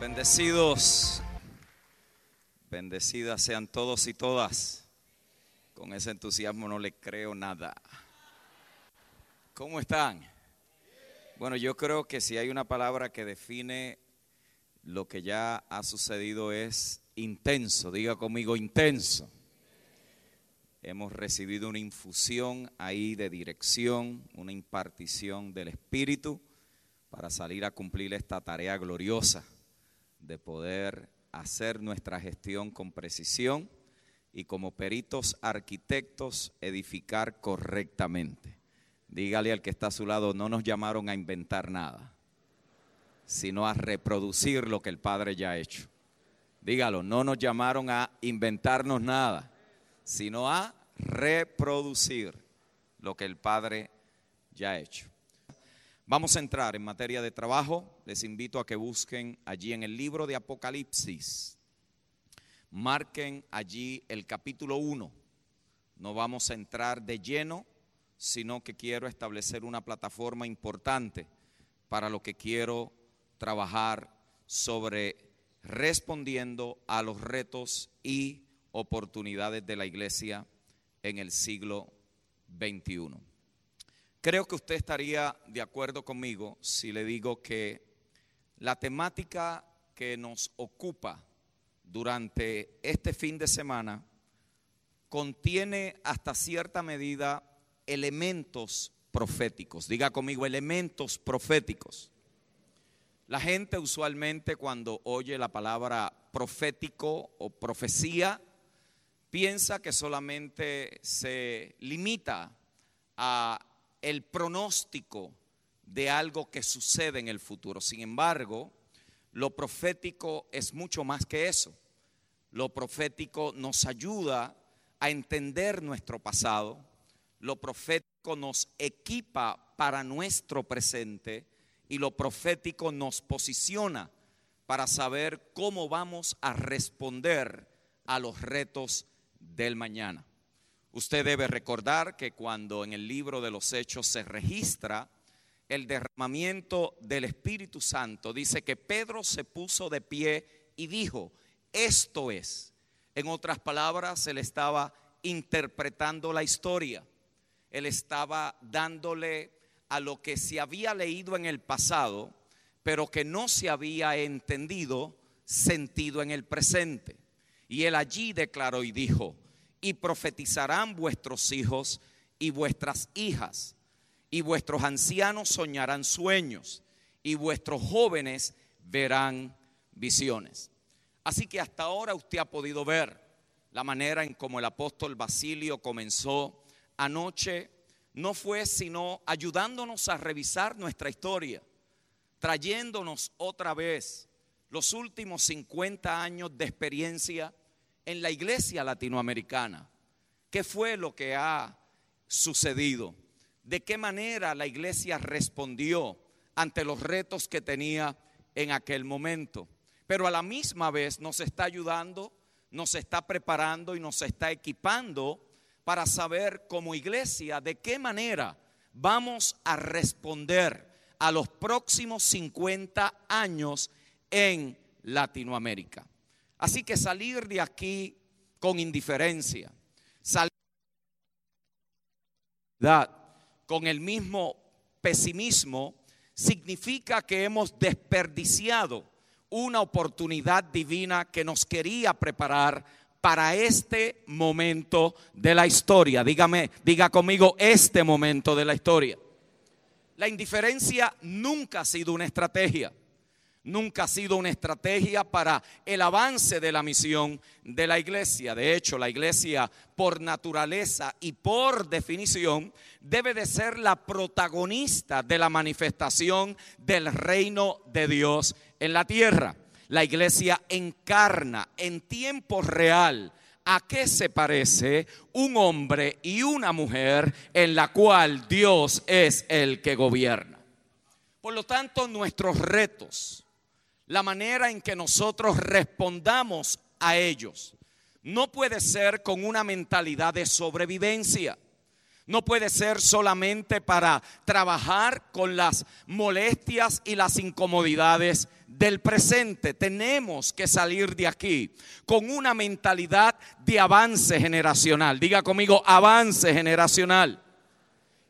Bendecidos, bendecidas sean todos y todas. Con ese entusiasmo no le creo nada. ¿Cómo están? Bueno, yo creo que si hay una palabra que define lo que ya ha sucedido es intenso. Diga conmigo intenso. Hemos recibido una infusión ahí de dirección, una impartición del Espíritu para salir a cumplir esta tarea gloriosa de poder hacer nuestra gestión con precisión y como peritos arquitectos edificar correctamente. Dígale al que está a su lado, no nos llamaron a inventar nada, sino a reproducir lo que el Padre ya ha hecho. Dígalo, no nos llamaron a inventarnos nada, sino a reproducir lo que el Padre ya ha hecho. Vamos a entrar en materia de trabajo. Les invito a que busquen allí en el libro de Apocalipsis. Marquen allí el capítulo 1. No vamos a entrar de lleno, sino que quiero establecer una plataforma importante para lo que quiero trabajar sobre respondiendo a los retos y oportunidades de la iglesia en el siglo XXI. Creo que usted estaría de acuerdo conmigo si le digo que la temática que nos ocupa durante este fin de semana contiene hasta cierta medida elementos proféticos. Diga conmigo, elementos proféticos. La gente usualmente cuando oye la palabra profético o profecía, piensa que solamente se limita a el pronóstico de algo que sucede en el futuro. Sin embargo, lo profético es mucho más que eso. Lo profético nos ayuda a entender nuestro pasado. Lo profético nos equipa para nuestro presente y lo profético nos posiciona para saber cómo vamos a responder a los retos del mañana. Usted debe recordar que cuando en el libro de los Hechos se registra el derramamiento del Espíritu Santo, dice que Pedro se puso de pie y dijo, esto es. En otras palabras, él estaba interpretando la historia. Él estaba dándole a lo que se había leído en el pasado, pero que no se había entendido sentido en el presente. Y él allí declaró y dijo, y profetizarán vuestros hijos y vuestras hijas, y vuestros ancianos soñarán sueños, y vuestros jóvenes verán visiones. Así que hasta ahora usted ha podido ver la manera en cómo el apóstol Basilio comenzó anoche, no fue sino ayudándonos a revisar nuestra historia, trayéndonos otra vez los últimos 50 años de experiencia en la iglesia latinoamericana. ¿Qué fue lo que ha sucedido? ¿De qué manera la iglesia respondió ante los retos que tenía en aquel momento? Pero a la misma vez nos está ayudando, nos está preparando y nos está equipando para saber como iglesia de qué manera vamos a responder a los próximos 50 años en Latinoamérica. Así que salir de aquí con indiferencia, salir con el mismo pesimismo, significa que hemos desperdiciado una oportunidad divina que nos quería preparar para este momento de la historia. Dígame, diga conmigo este momento de la historia. La indiferencia nunca ha sido una estrategia nunca ha sido una estrategia para el avance de la misión de la iglesia. De hecho, la iglesia por naturaleza y por definición debe de ser la protagonista de la manifestación del reino de Dios en la tierra. La iglesia encarna en tiempo real a qué se parece un hombre y una mujer en la cual Dios es el que gobierna. Por lo tanto, nuestros retos, la manera en que nosotros respondamos a ellos. No puede ser con una mentalidad de sobrevivencia. No puede ser solamente para trabajar con las molestias y las incomodidades del presente. Tenemos que salir de aquí con una mentalidad de avance generacional. Diga conmigo, avance generacional.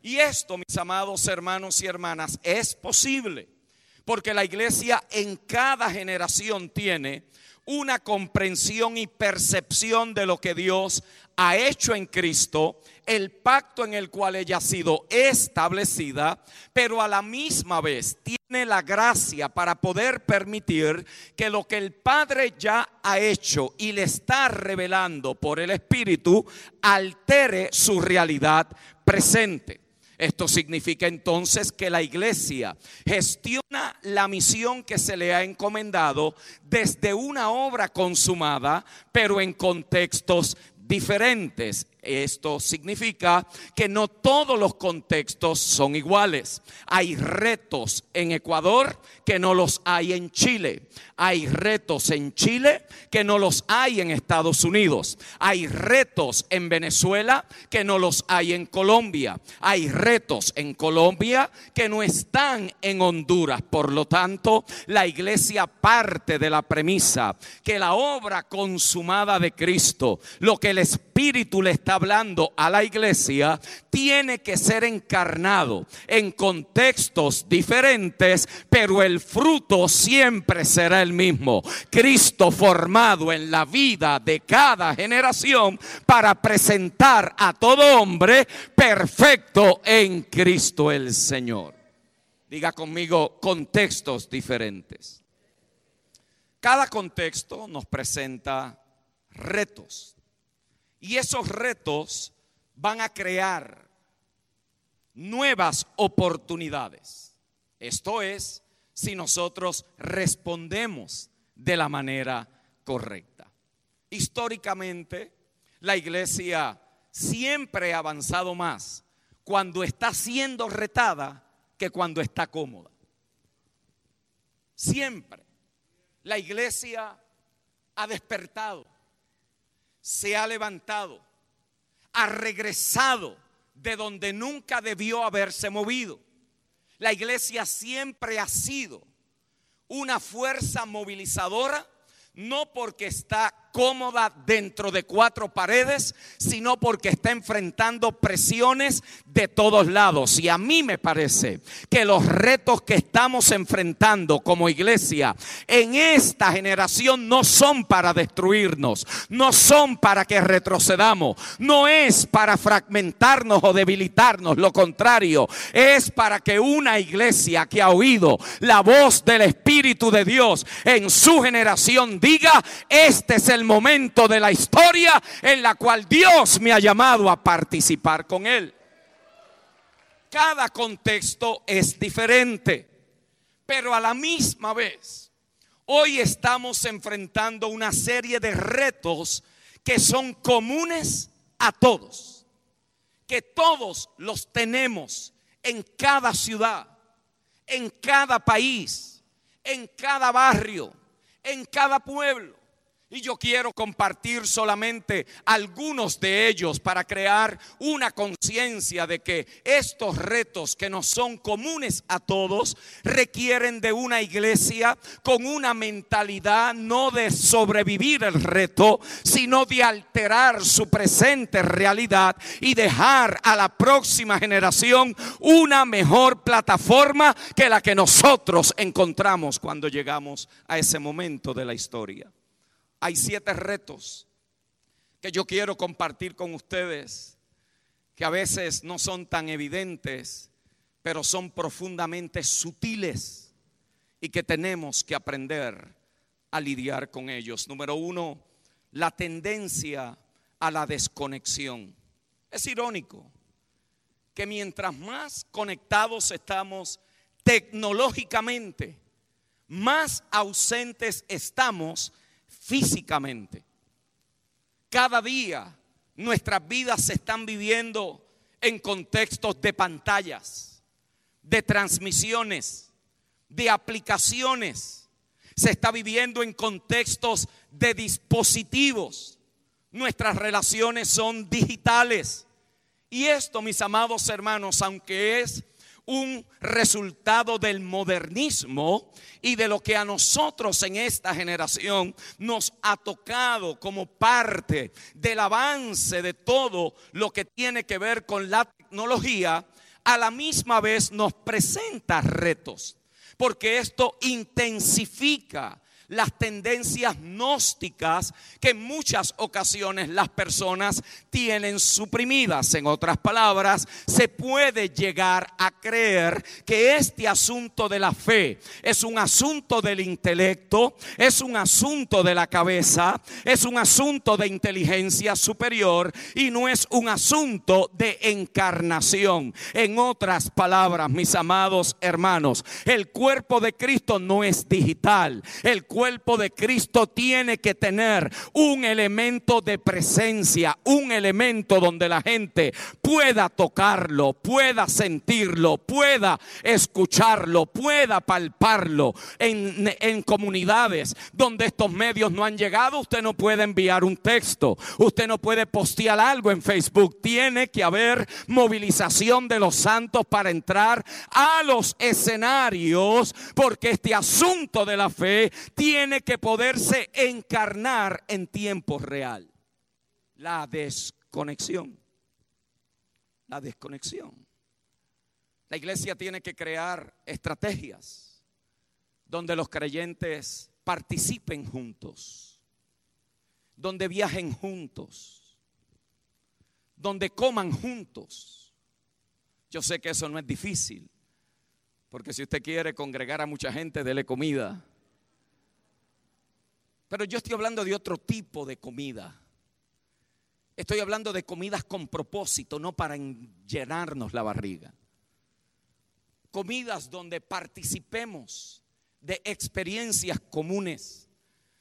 Y esto, mis amados hermanos y hermanas, es posible. Porque la iglesia en cada generación tiene una comprensión y percepción de lo que Dios ha hecho en Cristo, el pacto en el cual ella ha sido establecida, pero a la misma vez tiene la gracia para poder permitir que lo que el Padre ya ha hecho y le está revelando por el Espíritu altere su realidad presente. Esto significa entonces que la iglesia gestiona la misión que se le ha encomendado desde una obra consumada, pero en contextos diferentes. Esto significa que no todos los contextos son iguales. Hay retos en Ecuador que no los hay en Chile. Hay retos en Chile que no los hay en Estados Unidos. Hay retos en Venezuela que no los hay en Colombia. Hay retos en Colombia que no están en Honduras. Por lo tanto, la iglesia parte de la premisa que la obra consumada de Cristo, lo que el Espíritu le está hablando a la iglesia tiene que ser encarnado en contextos diferentes, pero el fruto siempre será el mismo. Cristo formado en la vida de cada generación para presentar a todo hombre perfecto en Cristo el Señor. Diga conmigo contextos diferentes. Cada contexto nos presenta retos. Y esos retos van a crear nuevas oportunidades. Esto es, si nosotros respondemos de la manera correcta. Históricamente, la iglesia siempre ha avanzado más cuando está siendo retada que cuando está cómoda. Siempre la iglesia ha despertado se ha levantado, ha regresado de donde nunca debió haberse movido. La iglesia siempre ha sido una fuerza movilizadora, no porque está cómoda dentro de cuatro paredes, sino porque está enfrentando presiones de todos lados. Y a mí me parece que los retos que estamos enfrentando como iglesia en esta generación no son para destruirnos, no son para que retrocedamos, no es para fragmentarnos o debilitarnos, lo contrario, es para que una iglesia que ha oído la voz del Espíritu de Dios en su generación diga, este es el momento de la historia en la cual Dios me ha llamado a participar con Él. Cada contexto es diferente, pero a la misma vez, hoy estamos enfrentando una serie de retos que son comunes a todos, que todos los tenemos en cada ciudad, en cada país, en cada barrio, en cada pueblo. Y yo quiero compartir solamente algunos de ellos para crear una conciencia de que estos retos que nos son comunes a todos requieren de una iglesia con una mentalidad no de sobrevivir el reto, sino de alterar su presente realidad y dejar a la próxima generación una mejor plataforma que la que nosotros encontramos cuando llegamos a ese momento de la historia hay siete retos que yo quiero compartir con ustedes, que a veces no son tan evidentes, pero son profundamente sutiles y que tenemos que aprender a lidiar con ellos. Número uno, la tendencia a la desconexión. Es irónico que mientras más conectados estamos tecnológicamente, más ausentes estamos físicamente. Cada día nuestras vidas se están viviendo en contextos de pantallas, de transmisiones, de aplicaciones. Se está viviendo en contextos de dispositivos. Nuestras relaciones son digitales. Y esto, mis amados hermanos, aunque es un resultado del modernismo y de lo que a nosotros en esta generación nos ha tocado como parte del avance de todo lo que tiene que ver con la tecnología, a la misma vez nos presenta retos, porque esto intensifica las tendencias gnósticas que en muchas ocasiones las personas tienen suprimidas. En otras palabras, se puede llegar a creer que este asunto de la fe es un asunto del intelecto, es un asunto de la cabeza, es un asunto de inteligencia superior y no es un asunto de encarnación. En otras palabras, mis amados hermanos, el cuerpo de Cristo no es digital. El cuerpo de Cristo tiene que tener un elemento de presencia, un elemento donde la gente pueda tocarlo, pueda sentirlo, pueda escucharlo, pueda palparlo. En, en comunidades donde estos medios no han llegado, usted no puede enviar un texto, usted no puede postear algo en Facebook. Tiene que haber movilización de los santos para entrar a los escenarios, porque este asunto de la fe tiene tiene que poderse encarnar en tiempo real. La desconexión. La desconexión. La iglesia tiene que crear estrategias donde los creyentes participen juntos, donde viajen juntos, donde coman juntos. Yo sé que eso no es difícil, porque si usted quiere congregar a mucha gente, dele comida. Pero yo estoy hablando de otro tipo de comida. Estoy hablando de comidas con propósito, no para llenarnos la barriga. Comidas donde participemos de experiencias comunes,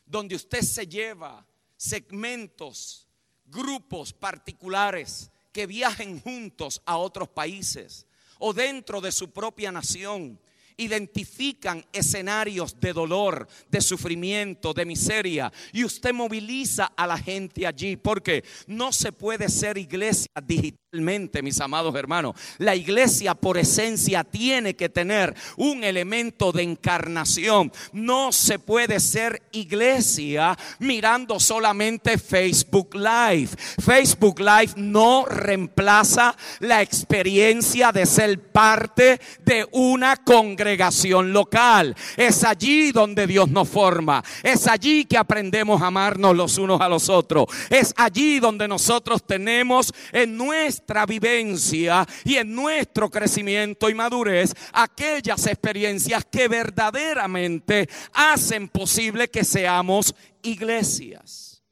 donde usted se lleva segmentos, grupos particulares que viajen juntos a otros países o dentro de su propia nación identifican escenarios de dolor, de sufrimiento, de miseria, y usted moviliza a la gente allí, porque no se puede ser iglesia digitalmente, mis amados hermanos. La iglesia por esencia tiene que tener un elemento de encarnación. No se puede ser iglesia mirando solamente Facebook Live. Facebook Live no reemplaza la experiencia de ser parte de una congregación local. Es allí donde Dios nos forma. Es allí que aprendemos a amarnos los unos a los otros. Es allí donde nosotros tenemos en nuestra vivencia y en nuestro crecimiento y madurez aquellas experiencias que verdaderamente hacen posible que seamos iglesias.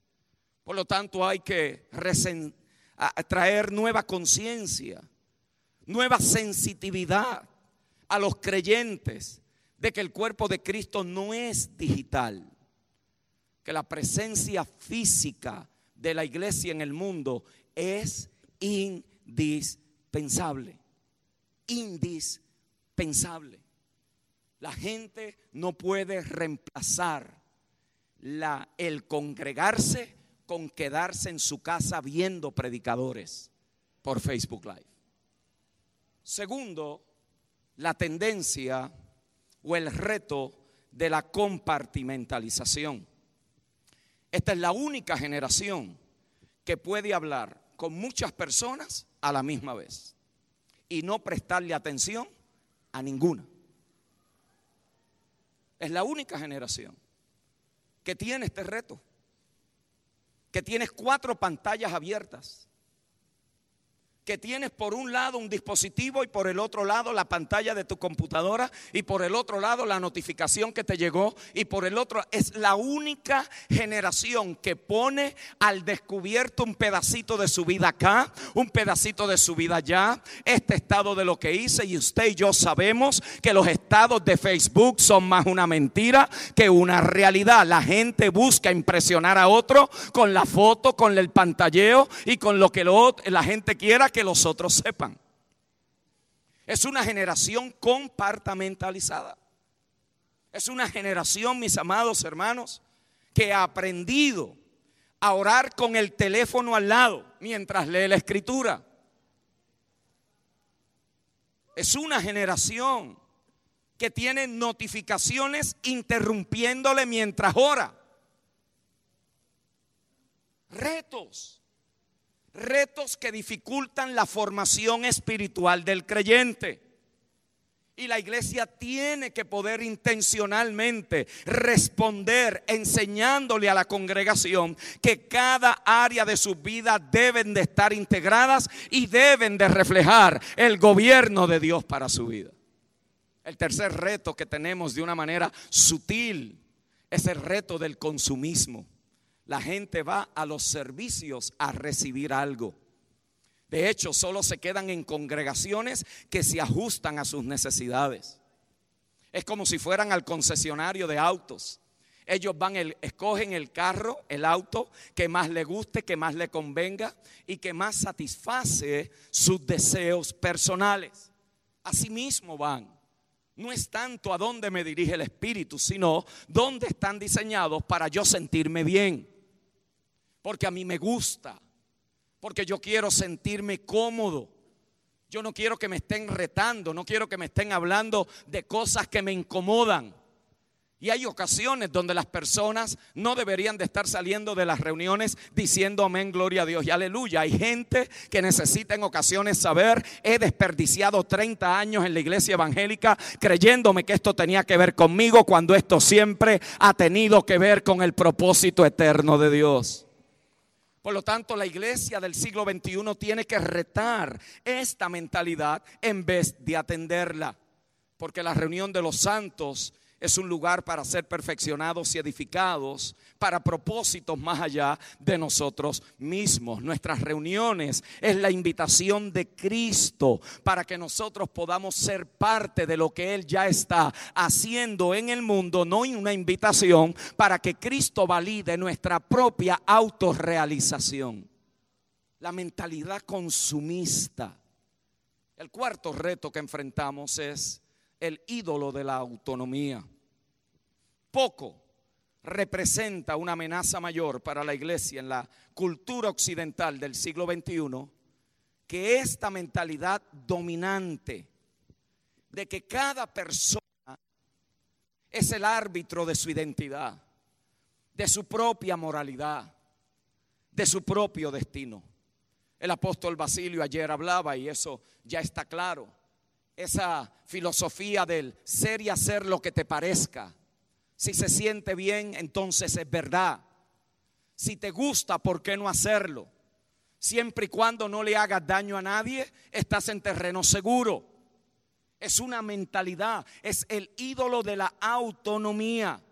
Por lo tanto, hay que traer nueva conciencia, nueva sensitividad a los creyentes de que el cuerpo de Cristo no es digital, que la presencia física de la iglesia en el mundo es indispensable. Indispensable. La gente no puede reemplazar la, el congregarse con quedarse en su casa viendo predicadores por Facebook Live. Segundo, la tendencia o el reto de la compartimentalización. Esta es la única generación que puede hablar con muchas personas a la misma vez y no prestarle atención a ninguna. Es la única generación que tiene este reto, que tiene cuatro pantallas abiertas que tienes por un lado un dispositivo y por el otro lado la pantalla de tu computadora y por el otro lado la notificación que te llegó y por el otro es la única generación que pone al descubierto un pedacito de su vida acá, un pedacito de su vida allá, este estado de lo que hice y usted y yo sabemos que los estados de Facebook son más una mentira que una realidad. La gente busca impresionar a otro con la foto, con el pantalleo y con lo que la gente quiera que los otros sepan. Es una generación compartamentalizada. Es una generación, mis amados hermanos, que ha aprendido a orar con el teléfono al lado mientras lee la escritura. Es una generación que tiene notificaciones interrumpiéndole mientras ora. Retos. Retos que dificultan la formación espiritual del creyente. Y la iglesia tiene que poder intencionalmente responder enseñándole a la congregación que cada área de su vida deben de estar integradas y deben de reflejar el gobierno de Dios para su vida. El tercer reto que tenemos de una manera sutil es el reto del consumismo. La gente va a los servicios a recibir algo. De hecho, solo se quedan en congregaciones que se ajustan a sus necesidades. Es como si fueran al concesionario de autos. Ellos van, el, escogen el carro, el auto que más le guste, que más le convenga y que más satisface sus deseos personales. Asimismo van. No es tanto a dónde me dirige el Espíritu, sino dónde están diseñados para yo sentirme bien. Porque a mí me gusta porque yo quiero sentirme cómodo. Yo no quiero que me estén retando, no quiero que me estén hablando de cosas que me incomodan. Y hay ocasiones donde las personas no deberían de estar saliendo de las reuniones diciendo amén, gloria a Dios y aleluya. Hay gente que necesita en ocasiones saber, he desperdiciado 30 años en la iglesia evangélica creyéndome que esto tenía que ver conmigo cuando esto siempre ha tenido que ver con el propósito eterno de Dios. Por lo tanto, la iglesia del siglo XXI tiene que retar esta mentalidad en vez de atenderla. Porque la reunión de los santos es un lugar para ser perfeccionados y edificados para propósitos más allá de nosotros mismos. Nuestras reuniones es la invitación de Cristo para que nosotros podamos ser parte de lo que Él ya está haciendo en el mundo, no una invitación para que Cristo valide nuestra propia autorrealización. La mentalidad consumista. El cuarto reto que enfrentamos es el ídolo de la autonomía. Poco representa una amenaza mayor para la iglesia en la cultura occidental del siglo XXI que esta mentalidad dominante de que cada persona es el árbitro de su identidad, de su propia moralidad, de su propio destino. El apóstol Basilio ayer hablaba y eso ya está claro esa filosofía del ser y hacer lo que te parezca. Si se siente bien, entonces es verdad. Si te gusta, ¿por qué no hacerlo? Siempre y cuando no le hagas daño a nadie, estás en terreno seguro. Es una mentalidad, es el ídolo de la autonomía.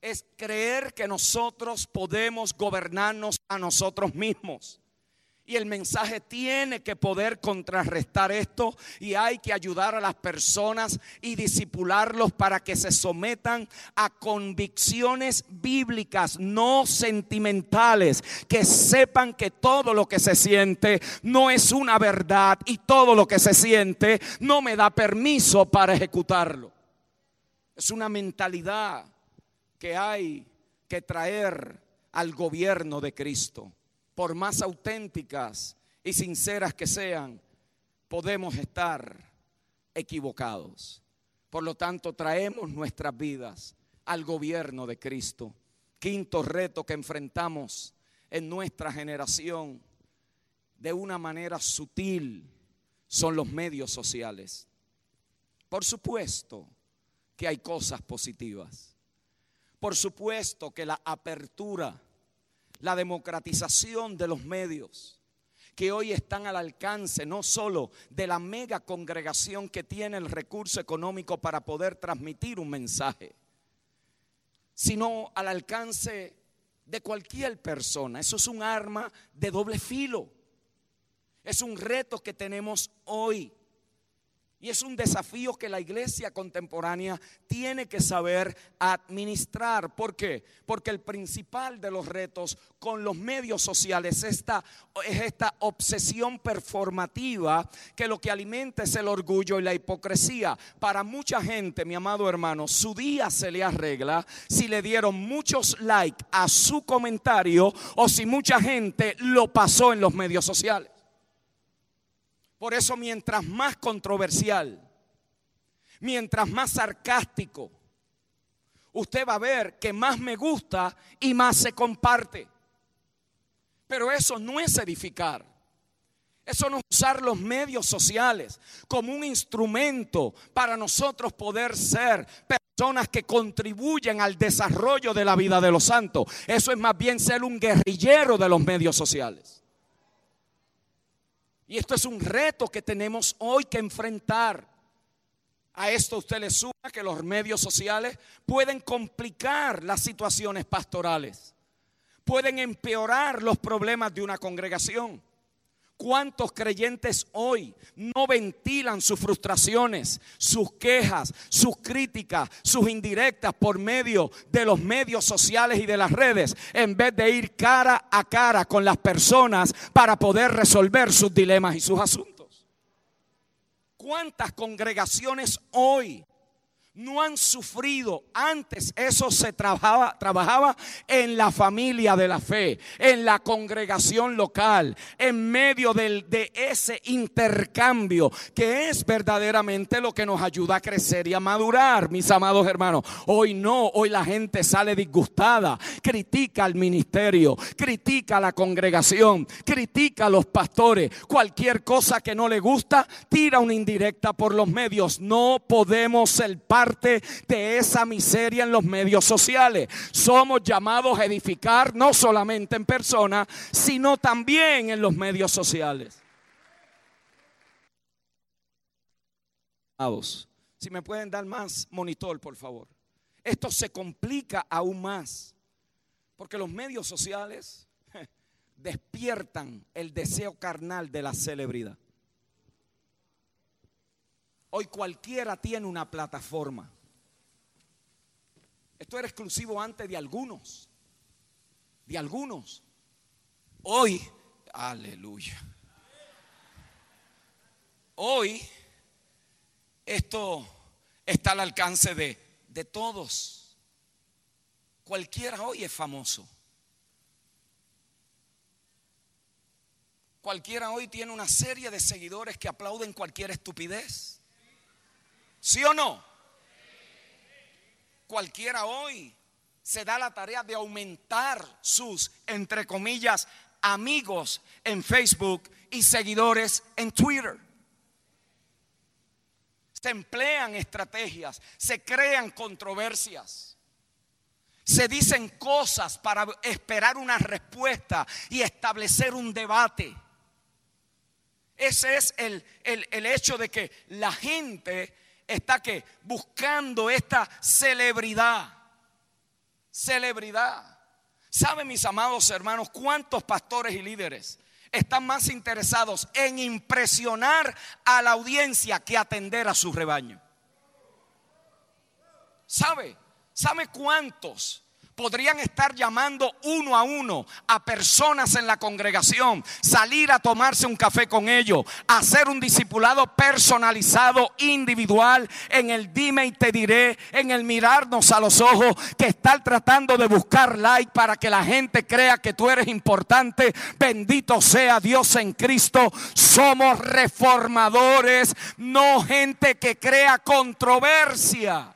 Es creer que nosotros podemos gobernarnos a nosotros mismos. Y el mensaje tiene que poder contrarrestar esto y hay que ayudar a las personas y disipularlos para que se sometan a convicciones bíblicas, no sentimentales, que sepan que todo lo que se siente no es una verdad y todo lo que se siente no me da permiso para ejecutarlo. Es una mentalidad que hay que traer al gobierno de Cristo por más auténticas y sinceras que sean, podemos estar equivocados. Por lo tanto, traemos nuestras vidas al gobierno de Cristo. Quinto reto que enfrentamos en nuestra generación de una manera sutil son los medios sociales. Por supuesto que hay cosas positivas. Por supuesto que la apertura la democratización de los medios que hoy están al alcance no solo de la mega congregación que tiene el recurso económico para poder transmitir un mensaje, sino al alcance de cualquier persona. Eso es un arma de doble filo. Es un reto que tenemos hoy. Y es un desafío que la iglesia contemporánea tiene que saber administrar. ¿Por qué? Porque el principal de los retos con los medios sociales es esta obsesión performativa que lo que alimenta es el orgullo y la hipocresía. Para mucha gente, mi amado hermano, su día se le arregla si le dieron muchos likes a su comentario o si mucha gente lo pasó en los medios sociales. Por eso mientras más controversial, mientras más sarcástico, usted va a ver que más me gusta y más se comparte. Pero eso no es edificar. Eso no es usar los medios sociales como un instrumento para nosotros poder ser personas que contribuyen al desarrollo de la vida de los santos. Eso es más bien ser un guerrillero de los medios sociales. Y esto es un reto que tenemos hoy que enfrentar. A esto usted le suma que los medios sociales pueden complicar las situaciones pastorales, pueden empeorar los problemas de una congregación. ¿Cuántos creyentes hoy no ventilan sus frustraciones, sus quejas, sus críticas, sus indirectas por medio de los medios sociales y de las redes, en vez de ir cara a cara con las personas para poder resolver sus dilemas y sus asuntos? ¿Cuántas congregaciones hoy no han sufrido. Antes eso se trabajaba, trabajaba en la familia de la fe, en la congregación local, en medio del, de ese intercambio que es verdaderamente lo que nos ayuda a crecer y a madurar, mis amados hermanos. Hoy no, hoy la gente sale disgustada, critica al ministerio, critica a la congregación, critica a los pastores. Cualquier cosa que no le gusta, tira una indirecta por los medios. No podemos ser parte de esa miseria en los medios sociales. Somos llamados a edificar no solamente en persona, sino también en los medios sociales. Si me pueden dar más monitor, por favor. Esto se complica aún más, porque los medios sociales despiertan el deseo carnal de la celebridad. Hoy cualquiera tiene una plataforma. Esto era exclusivo antes de algunos. De algunos. Hoy, aleluya. Hoy esto está al alcance de, de todos. Cualquiera hoy es famoso. Cualquiera hoy tiene una serie de seguidores que aplauden cualquier estupidez. ¿Sí o no? Cualquiera hoy se da la tarea de aumentar sus, entre comillas, amigos en Facebook y seguidores en Twitter. Se emplean estrategias, se crean controversias, se dicen cosas para esperar una respuesta y establecer un debate. Ese es el, el, el hecho de que la gente está que buscando esta celebridad. Celebridad. ¿Saben mis amados hermanos cuántos pastores y líderes están más interesados en impresionar a la audiencia que atender a su rebaño? ¿Sabe? ¿Sabe cuántos podrían estar llamando uno a uno a personas en la congregación, salir a tomarse un café con ellos, hacer un discipulado personalizado, individual, en el dime y te diré, en el mirarnos a los ojos, que estar tratando de buscar like para que la gente crea que tú eres importante. Bendito sea Dios en Cristo. Somos reformadores, no gente que crea controversia.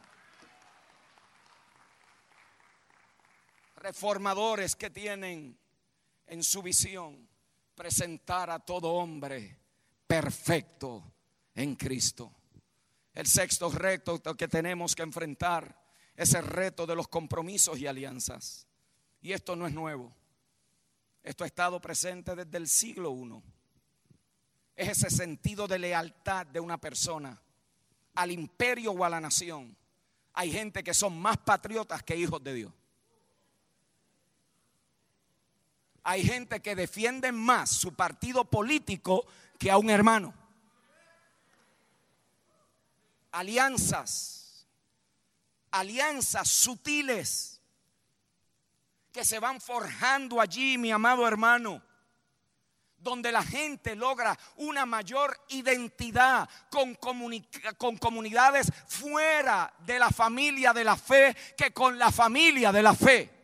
Reformadores que tienen en su visión presentar a todo hombre perfecto en Cristo. El sexto reto que tenemos que enfrentar es el reto de los compromisos y alianzas. Y esto no es nuevo. Esto ha estado presente desde el siglo I. Es ese sentido de lealtad de una persona al imperio o a la nación. Hay gente que son más patriotas que hijos de Dios. Hay gente que defiende más su partido político que a un hermano. Alianzas, alianzas sutiles que se van forjando allí, mi amado hermano donde la gente logra una mayor identidad con, con, comunidades fuera de la familia de la fe que con la familia de la fe.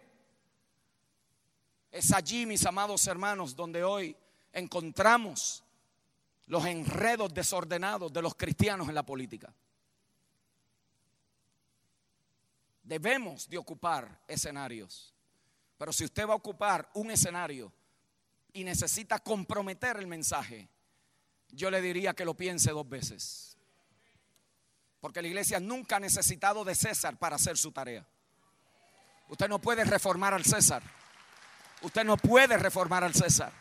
Es allí, mis amados hermanos, donde hoy encontramos los enredos desordenados de los cristianos en la política. Debemos de ocupar escenarios. Pero si usted va a ocupar un escenario y necesita comprometer el mensaje, yo le diría que lo piense dos veces. Porque la iglesia nunca ha necesitado de César para hacer su tarea. Usted no puede reformar al César. Usted no puede reformar al César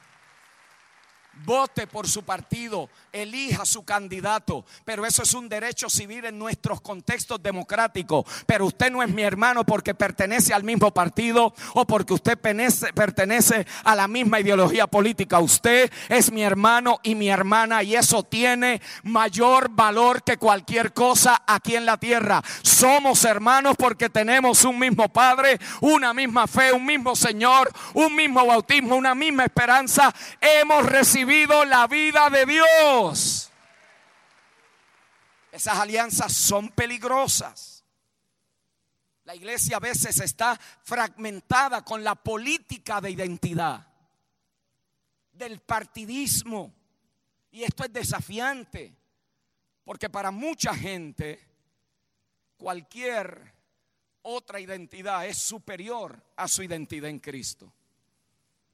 vote por su partido, elija su candidato, pero eso es un derecho civil en nuestros contextos democráticos. Pero usted no es mi hermano porque pertenece al mismo partido o porque usted pertenece, a la misma ideología política. Usted es mi hermano y mi hermana y eso tiene mayor valor que cualquier cosa aquí en la tierra. Somos hermanos porque tenemos un mismo Padre, una misma fe, un mismo Señor, un mismo bautismo, una misma esperanza. Hemos recibido la vida de Dios. Esas alianzas son peligrosas. La iglesia a veces está fragmentada con la política de identidad, del partidismo. Y esto es desafiante, porque para mucha gente cualquier otra identidad es superior a su identidad en Cristo.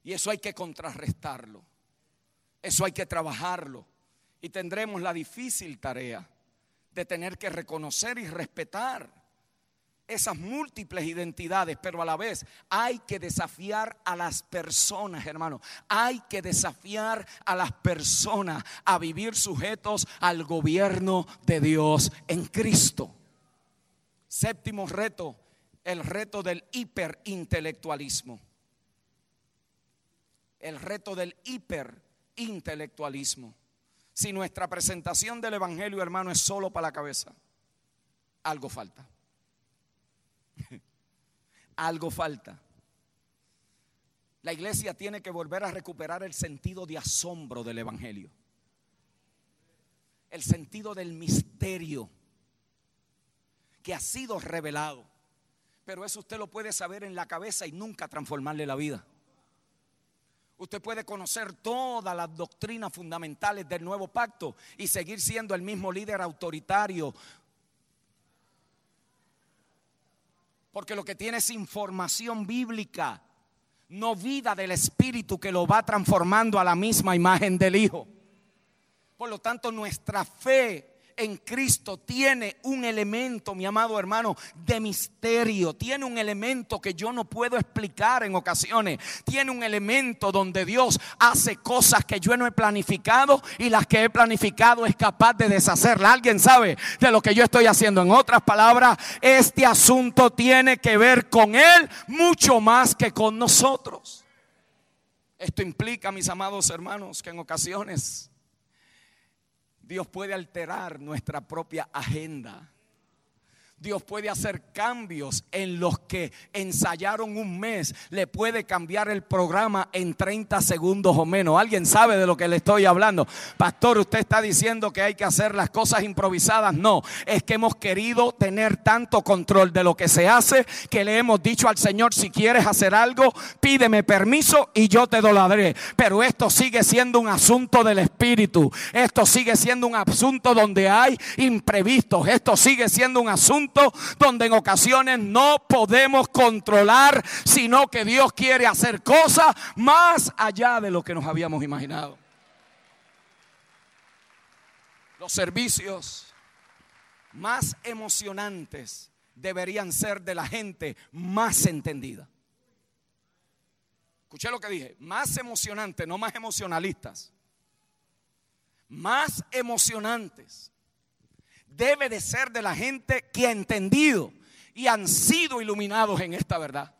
Y eso hay que contrarrestarlo. Eso hay que trabajarlo. Y tendremos la difícil tarea de tener que reconocer y respetar esas múltiples identidades, pero a la vez hay que desafiar a las personas, hermano. Hay que desafiar a las personas a vivir sujetos al gobierno de Dios en Cristo. Séptimo reto, el reto del hiperintelectualismo. El reto del hiper intelectualismo. Si nuestra presentación del Evangelio, hermano, es solo para la cabeza, algo falta. algo falta. La iglesia tiene que volver a recuperar el sentido de asombro del Evangelio. El sentido del misterio que ha sido revelado. Pero eso usted lo puede saber en la cabeza y nunca transformarle la vida. Usted puede conocer todas las doctrinas fundamentales del nuevo pacto y seguir siendo el mismo líder autoritario. Porque lo que tiene es información bíblica, no vida del Espíritu que lo va transformando a la misma imagen del Hijo. Por lo tanto, nuestra fe en Cristo tiene un elemento, mi amado hermano, de misterio. Tiene un elemento que yo no puedo explicar en ocasiones. Tiene un elemento donde Dios hace cosas que yo no he planificado y las que he planificado es capaz de deshacerla. ¿Alguien sabe de lo que yo estoy haciendo? En otras palabras, este asunto tiene que ver con Él mucho más que con nosotros. Esto implica, mis amados hermanos, que en ocasiones Dios puede alterar nuestra propia agenda. Dios puede hacer cambios en los que ensayaron un mes. Le puede cambiar el programa en 30 segundos o menos. ¿Alguien sabe de lo que le estoy hablando? Pastor, usted está diciendo que hay que hacer las cosas improvisadas. No, es que hemos querido tener tanto control de lo que se hace que le hemos dicho al Señor, si quieres hacer algo, pídeme permiso y yo te lo daré. Pero esto sigue siendo un asunto del Espíritu. Esto sigue siendo un asunto donde hay imprevistos. Esto sigue siendo un asunto donde en ocasiones no podemos controlar, sino que Dios quiere hacer cosas más allá de lo que nos habíamos imaginado. Los servicios más emocionantes deberían ser de la gente más entendida. Escuché lo que dije, más emocionantes, no más emocionalistas. Más emocionantes debe de ser de la gente que ha entendido y han sido iluminados en esta verdad.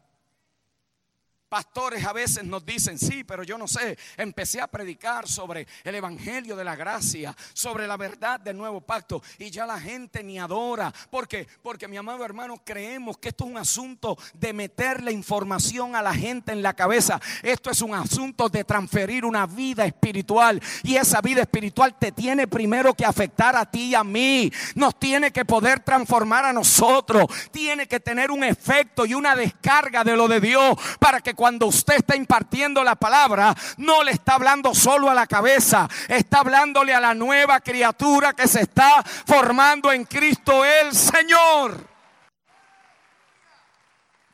Pastores a veces nos dicen, sí, pero yo no sé, empecé a predicar sobre el Evangelio de la Gracia, sobre la verdad del nuevo pacto y ya la gente ni adora. ¿Por qué? Porque mi amado hermano, creemos que esto es un asunto de meter la información a la gente en la cabeza. Esto es un asunto de transferir una vida espiritual y esa vida espiritual te tiene primero que afectar a ti y a mí. Nos tiene que poder transformar a nosotros. Tiene que tener un efecto y una descarga de lo de Dios para que cuando usted está impartiendo la palabra, no le está hablando solo a la cabeza, está hablándole a la nueva criatura que se está formando en Cristo el Señor.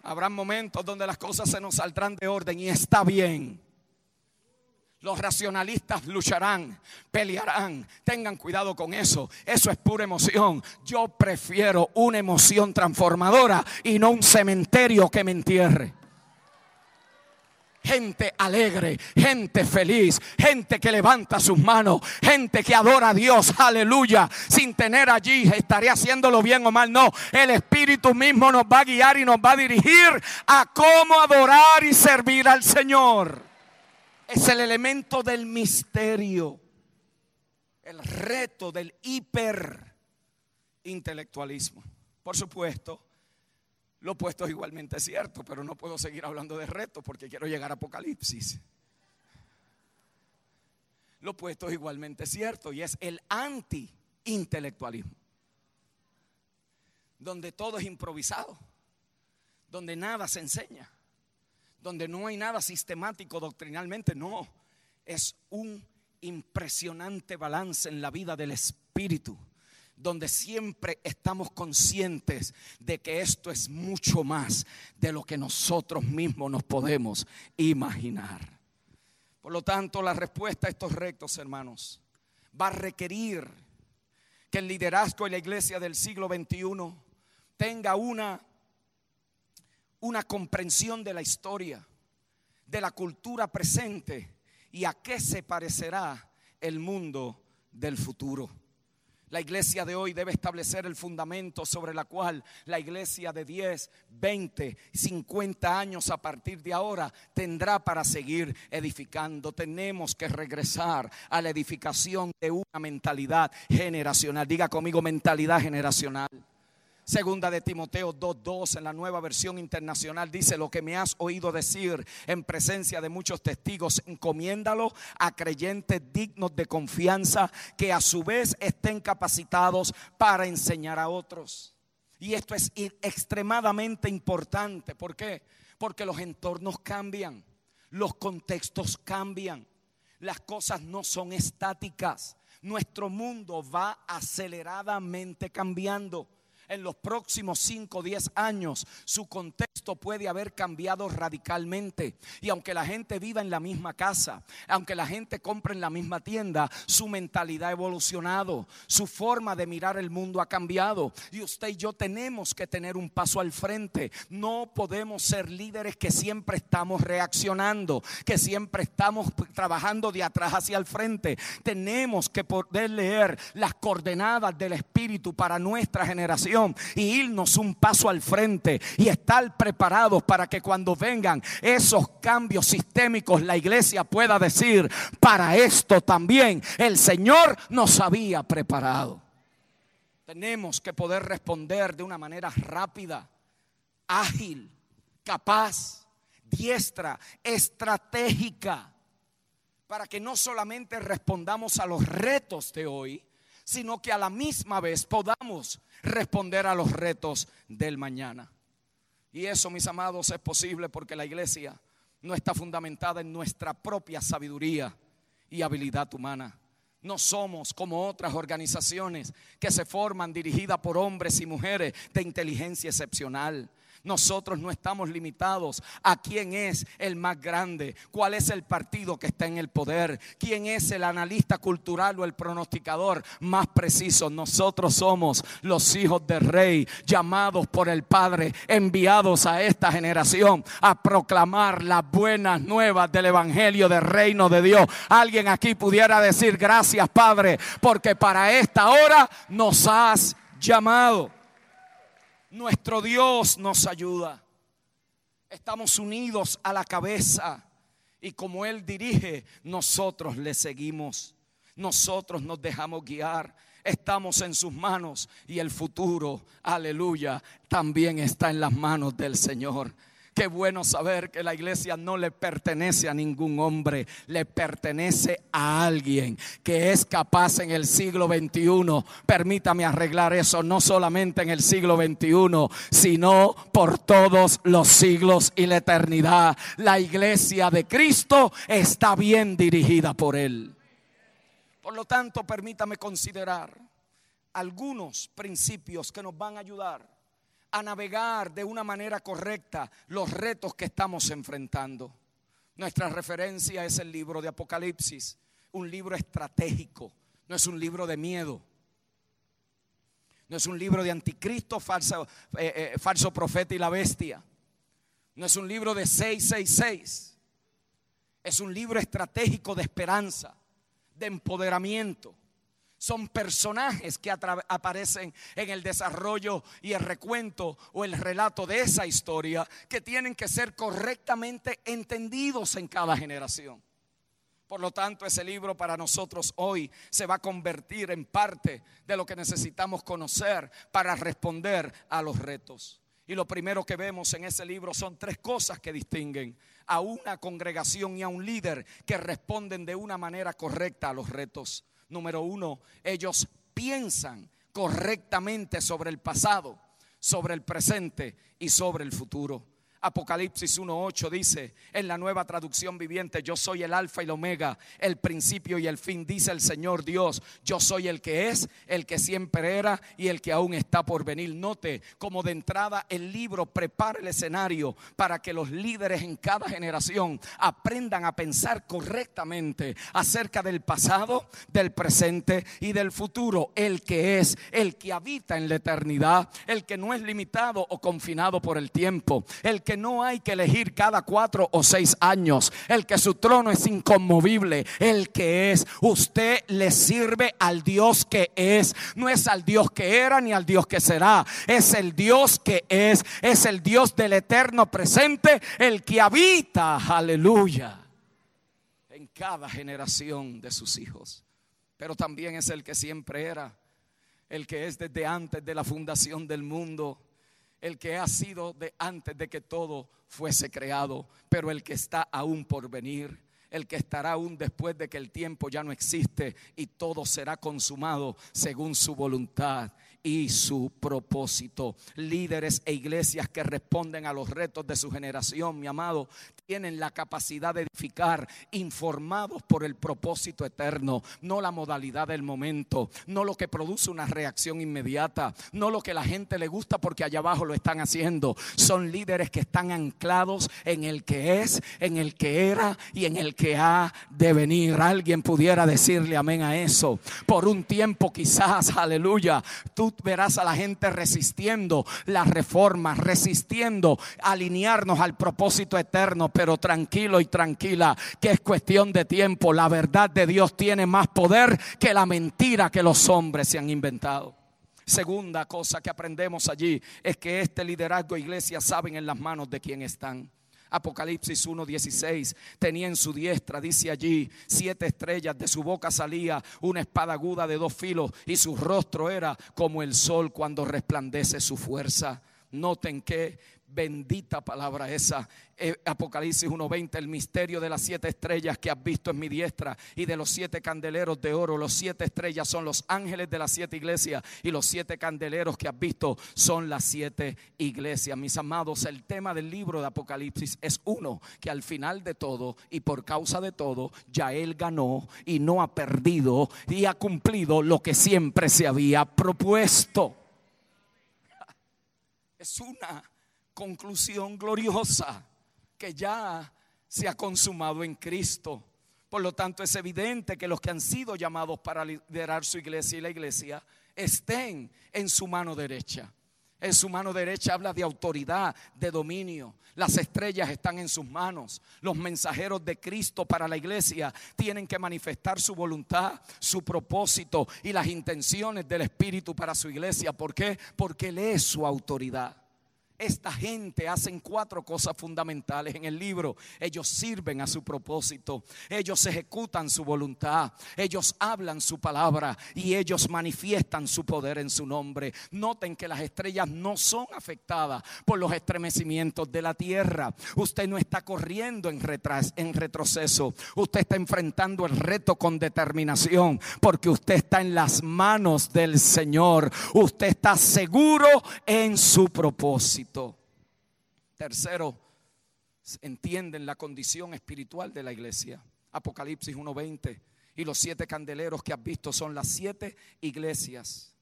Habrá momentos donde las cosas se nos saldrán de orden y está bien. Los racionalistas lucharán, pelearán. Tengan cuidado con eso. Eso es pura emoción. Yo prefiero una emoción transformadora y no un cementerio que me entierre gente alegre, gente feliz, gente que levanta sus manos, gente que adora a Dios, aleluya, sin tener allí, estaré haciéndolo bien o mal, no, el Espíritu mismo nos va a guiar y nos va a dirigir a cómo adorar y servir al Señor. Es el elemento del misterio, el reto del hiperintelectualismo. Por supuesto, lo opuesto es igualmente cierto, pero no puedo seguir hablando de reto porque quiero llegar a Apocalipsis. Lo opuesto es igualmente cierto y es el anti-intelectualismo, donde todo es improvisado, donde nada se enseña donde no hay nada sistemático doctrinalmente, no, es un impresionante balance en la vida del Espíritu, donde siempre estamos conscientes de que esto es mucho más de lo que nosotros mismos nos podemos imaginar. Por lo tanto, la respuesta a estos retos, hermanos, va a requerir que el liderazgo de la iglesia del siglo XXI tenga una una comprensión de la historia, de la cultura presente y a qué se parecerá el mundo del futuro. La iglesia de hoy debe establecer el fundamento sobre la cual la iglesia de 10, 20, 50 años a partir de ahora tendrá para seguir edificando. Tenemos que regresar a la edificación de una mentalidad generacional. Diga conmigo mentalidad generacional. Segunda de Timoteo 2.2 en la nueva versión internacional dice, lo que me has oído decir en presencia de muchos testigos, encomiéndalo a creyentes dignos de confianza que a su vez estén capacitados para enseñar a otros. Y esto es extremadamente importante. ¿Por qué? Porque los entornos cambian, los contextos cambian, las cosas no son estáticas. Nuestro mundo va aceleradamente cambiando en los próximos 5 o 10 años, su contexto puede haber cambiado radicalmente. Y aunque la gente viva en la misma casa, aunque la gente compre en la misma tienda, su mentalidad ha evolucionado, su forma de mirar el mundo ha cambiado. Y usted y yo tenemos que tener un paso al frente. No podemos ser líderes que siempre estamos reaccionando, que siempre estamos trabajando de atrás hacia el frente. Tenemos que poder leer las coordenadas del Espíritu para nuestra generación y irnos un paso al frente y estar preparados para que cuando vengan esos cambios sistémicos la iglesia pueda decir, para esto también el Señor nos había preparado. Tenemos que poder responder de una manera rápida, ágil, capaz, diestra, estratégica, para que no solamente respondamos a los retos de hoy, sino que a la misma vez podamos responder a los retos del mañana. Y eso, mis amados, es posible porque la iglesia no está fundamentada en nuestra propia sabiduría y habilidad humana. No somos como otras organizaciones que se forman dirigidas por hombres y mujeres de inteligencia excepcional. Nosotros no estamos limitados a quién es el más grande, cuál es el partido que está en el poder, quién es el analista cultural o el pronosticador más preciso. Nosotros somos los hijos del rey, llamados por el Padre, enviados a esta generación a proclamar las buenas nuevas del Evangelio del reino de Dios. Alguien aquí pudiera decir gracias Padre, porque para esta hora nos has llamado. Nuestro Dios nos ayuda. Estamos unidos a la cabeza y como Él dirige, nosotros le seguimos. Nosotros nos dejamos guiar. Estamos en sus manos y el futuro, aleluya, también está en las manos del Señor. Qué bueno saber que la iglesia no le pertenece a ningún hombre, le pertenece a alguien que es capaz en el siglo XXI. Permítame arreglar eso, no solamente en el siglo XXI, sino por todos los siglos y la eternidad. La iglesia de Cristo está bien dirigida por Él. Por lo tanto, permítame considerar algunos principios que nos van a ayudar a navegar de una manera correcta los retos que estamos enfrentando. Nuestra referencia es el libro de Apocalipsis, un libro estratégico, no es un libro de miedo. No es un libro de anticristo, falso, eh, eh, falso profeta y la bestia. No es un libro de 666. Es un libro estratégico de esperanza de empoderamiento. Son personajes que aparecen en el desarrollo y el recuento o el relato de esa historia que tienen que ser correctamente entendidos en cada generación. Por lo tanto, ese libro para nosotros hoy se va a convertir en parte de lo que necesitamos conocer para responder a los retos. Y lo primero que vemos en ese libro son tres cosas que distinguen a una congregación y a un líder que responden de una manera correcta a los retos. Número uno, ellos piensan correctamente sobre el pasado, sobre el presente y sobre el futuro. Apocalipsis 1.8 dice en la nueva traducción viviente, yo soy el alfa y el omega, el principio y el fin, dice el Señor Dios, yo soy el que es, el que siempre era y el que aún está por venir. Note como de entrada el libro prepara el escenario para que los líderes en cada generación aprendan a pensar correctamente acerca del pasado, del presente y del futuro, el que es, el que habita en la eternidad, el que no es limitado o confinado por el tiempo, el que no hay que elegir cada cuatro o seis años, el que su trono es inconmovible, el que es. Usted le sirve al Dios que es, no es al Dios que era ni al Dios que será, es el Dios que es, es el Dios del eterno presente, el que habita, aleluya, en cada generación de sus hijos. Pero también es el que siempre era, el que es desde antes de la fundación del mundo el que ha sido de antes de que todo fuese creado, pero el que está aún por venir, el que estará aún después de que el tiempo ya no existe y todo será consumado según su voluntad y su propósito. Líderes e iglesias que responden a los retos de su generación, mi amado, tienen la capacidad de edificar informados por el propósito eterno, no la modalidad del momento, no lo que produce una reacción inmediata, no lo que la gente le gusta porque allá abajo lo están haciendo. Son líderes que están anclados en el que es, en el que era y en el que ha de venir. Alguien pudiera decirle amén a eso. Por un tiempo quizás, aleluya, tú verás a la gente resistiendo las reformas, resistiendo alinearnos al propósito eterno, pero tranquilo y tranquila, que es cuestión de tiempo. La verdad de Dios tiene más poder que la mentira que los hombres se han inventado. Segunda cosa que aprendemos allí es que este liderazgo iglesia saben en las manos de quién están. Apocalipsis 1:16 tenía en su diestra, dice allí, siete estrellas, de su boca salía una espada aguda de dos filos y su rostro era como el sol cuando resplandece su fuerza. Noten que bendita palabra esa. Eh, Apocalipsis 1:20, el misterio de las siete estrellas que has visto en mi diestra y de los siete candeleros de oro. Los siete estrellas son los ángeles de las siete iglesias y los siete candeleros que has visto son las siete iglesias. Mis amados, el tema del libro de Apocalipsis es uno, que al final de todo y por causa de todo, ya él ganó y no ha perdido y ha cumplido lo que siempre se había propuesto. Es una conclusión gloriosa que ya se ha consumado en Cristo. Por lo tanto, es evidente que los que han sido llamados para liderar su iglesia y la iglesia estén en su mano derecha. En su mano derecha habla de autoridad, de dominio. Las estrellas están en sus manos. Los mensajeros de Cristo para la iglesia tienen que manifestar su voluntad, su propósito y las intenciones del Espíritu para su iglesia. ¿Por qué? Porque Él es su autoridad. Esta gente hacen cuatro cosas fundamentales en el libro. Ellos sirven a su propósito, ellos ejecutan su voluntad, ellos hablan su palabra y ellos manifiestan su poder en su nombre. Noten que las estrellas no son afectadas por los estremecimientos de la tierra. Usted no está corriendo en, en retroceso, usted está enfrentando el reto con determinación porque usted está en las manos del Señor. Usted está seguro en su propósito. Tercero, entienden la condición espiritual de la iglesia. Apocalipsis 1.20. Y los siete candeleros que has visto son las siete iglesias.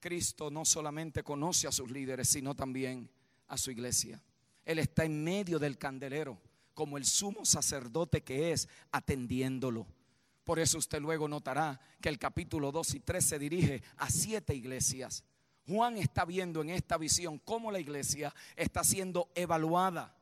Cristo no solamente conoce a sus líderes, sino también a su iglesia. Él está en medio del candelero, como el sumo sacerdote que es, atendiéndolo. Por eso usted luego notará que el capítulo 2 y 3 se dirige a siete iglesias. Juan está viendo en esta visión cómo la iglesia está siendo evaluada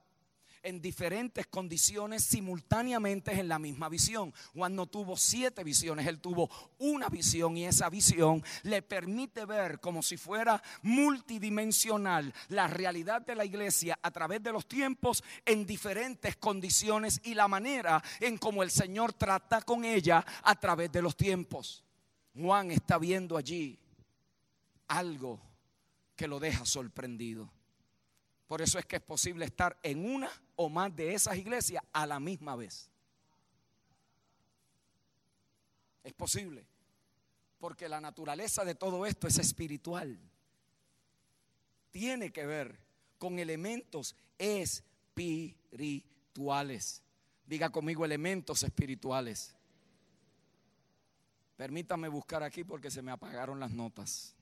en diferentes condiciones simultáneamente en la misma visión. Juan no tuvo siete visiones, él tuvo una visión y esa visión le permite ver como si fuera multidimensional la realidad de la iglesia a través de los tiempos en diferentes condiciones y la manera en cómo el Señor trata con ella a través de los tiempos. Juan está viendo allí algo que lo deja sorprendido. Por eso es que es posible estar en una o más de esas iglesias a la misma vez. Es posible. Porque la naturaleza de todo esto es espiritual. Tiene que ver con elementos espirituales. Diga conmigo elementos espirituales. Permítame buscar aquí porque se me apagaron las notas.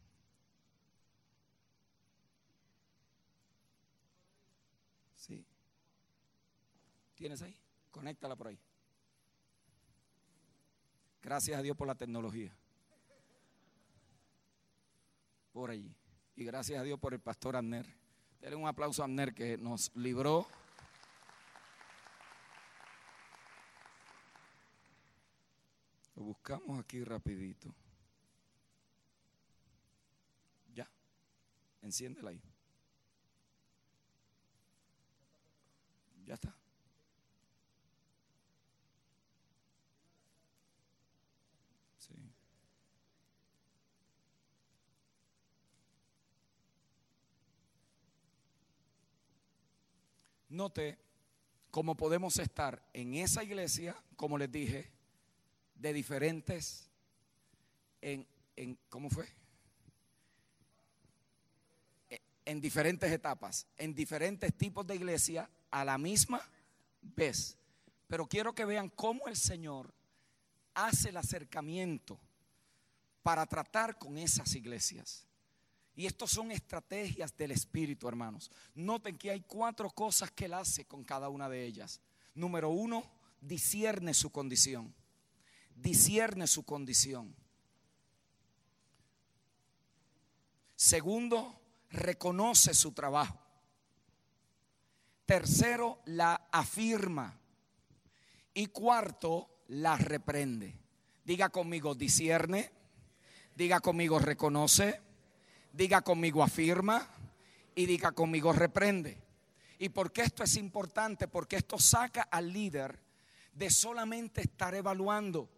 ¿Tienes ahí? Conéctala por ahí. Gracias a Dios por la tecnología. Por allí. Y gracias a Dios por el pastor Abner. Denle un aplauso a Abner que nos libró. Lo buscamos aquí rapidito. Ya. Enciéndela ahí. Ya está. Note cómo podemos estar en esa iglesia, como les dije, de diferentes, en, en ¿cómo fue? En diferentes etapas, en diferentes tipos de iglesia a la misma vez. Pero quiero que vean cómo el Señor hace el acercamiento para tratar con esas iglesias. Y estos son estrategias del Espíritu, hermanos. Noten que hay cuatro cosas que Él hace con cada una de ellas. Número uno, discierne su condición. Discierne su condición. Segundo, reconoce su trabajo. Tercero, la afirma. Y cuarto, la reprende. Diga conmigo, discierne. Diga conmigo, reconoce diga conmigo afirma y diga conmigo reprende. ¿Y por qué esto es importante? Porque esto saca al líder de solamente estar evaluando,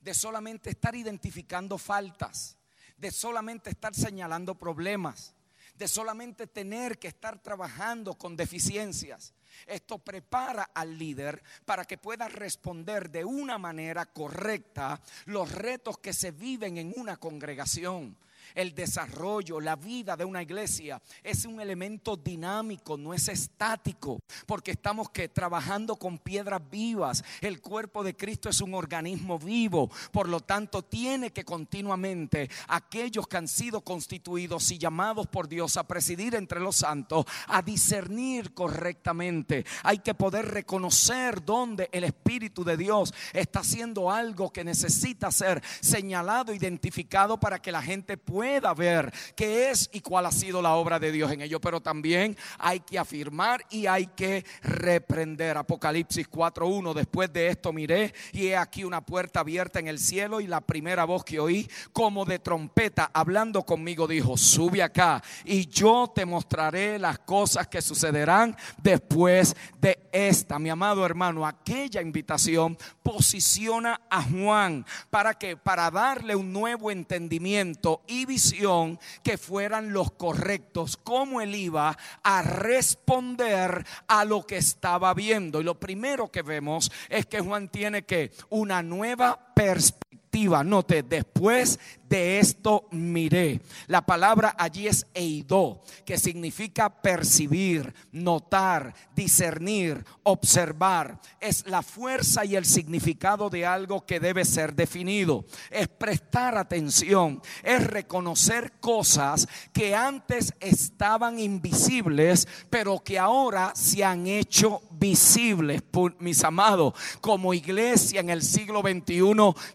de solamente estar identificando faltas, de solamente estar señalando problemas, de solamente tener que estar trabajando con deficiencias. Esto prepara al líder para que pueda responder de una manera correcta los retos que se viven en una congregación el desarrollo, la vida de una iglesia es un elemento dinámico, no es estático, porque estamos que trabajando con piedras vivas. El cuerpo de Cristo es un organismo vivo, por lo tanto tiene que continuamente aquellos que han sido constituidos y llamados por Dios a presidir entre los santos, a discernir correctamente. Hay que poder reconocer dónde el Espíritu de Dios está haciendo algo que necesita ser señalado, identificado para que la gente pueda pueda ver qué es y cuál ha sido la obra de Dios en ello. Pero también hay que afirmar y hay que reprender. Apocalipsis 4.1. Después de esto miré y he aquí una puerta abierta en el cielo y la primera voz que oí como de trompeta hablando conmigo dijo, sube acá y yo te mostraré las cosas que sucederán después de esta. Mi amado hermano, aquella invitación posiciona a Juan para que para darle un nuevo entendimiento y visión que fueran los correctos, como él iba a responder a lo que estaba viendo. Y lo primero que vemos es que Juan tiene que una nueva perspectiva. Note, después de esto miré. La palabra allí es eido, que significa percibir, notar, discernir, observar. Es la fuerza y el significado de algo que debe ser definido. Es prestar atención, es reconocer cosas que antes estaban invisibles, pero que ahora se han hecho visibles. Mis amados, como iglesia en el siglo XXI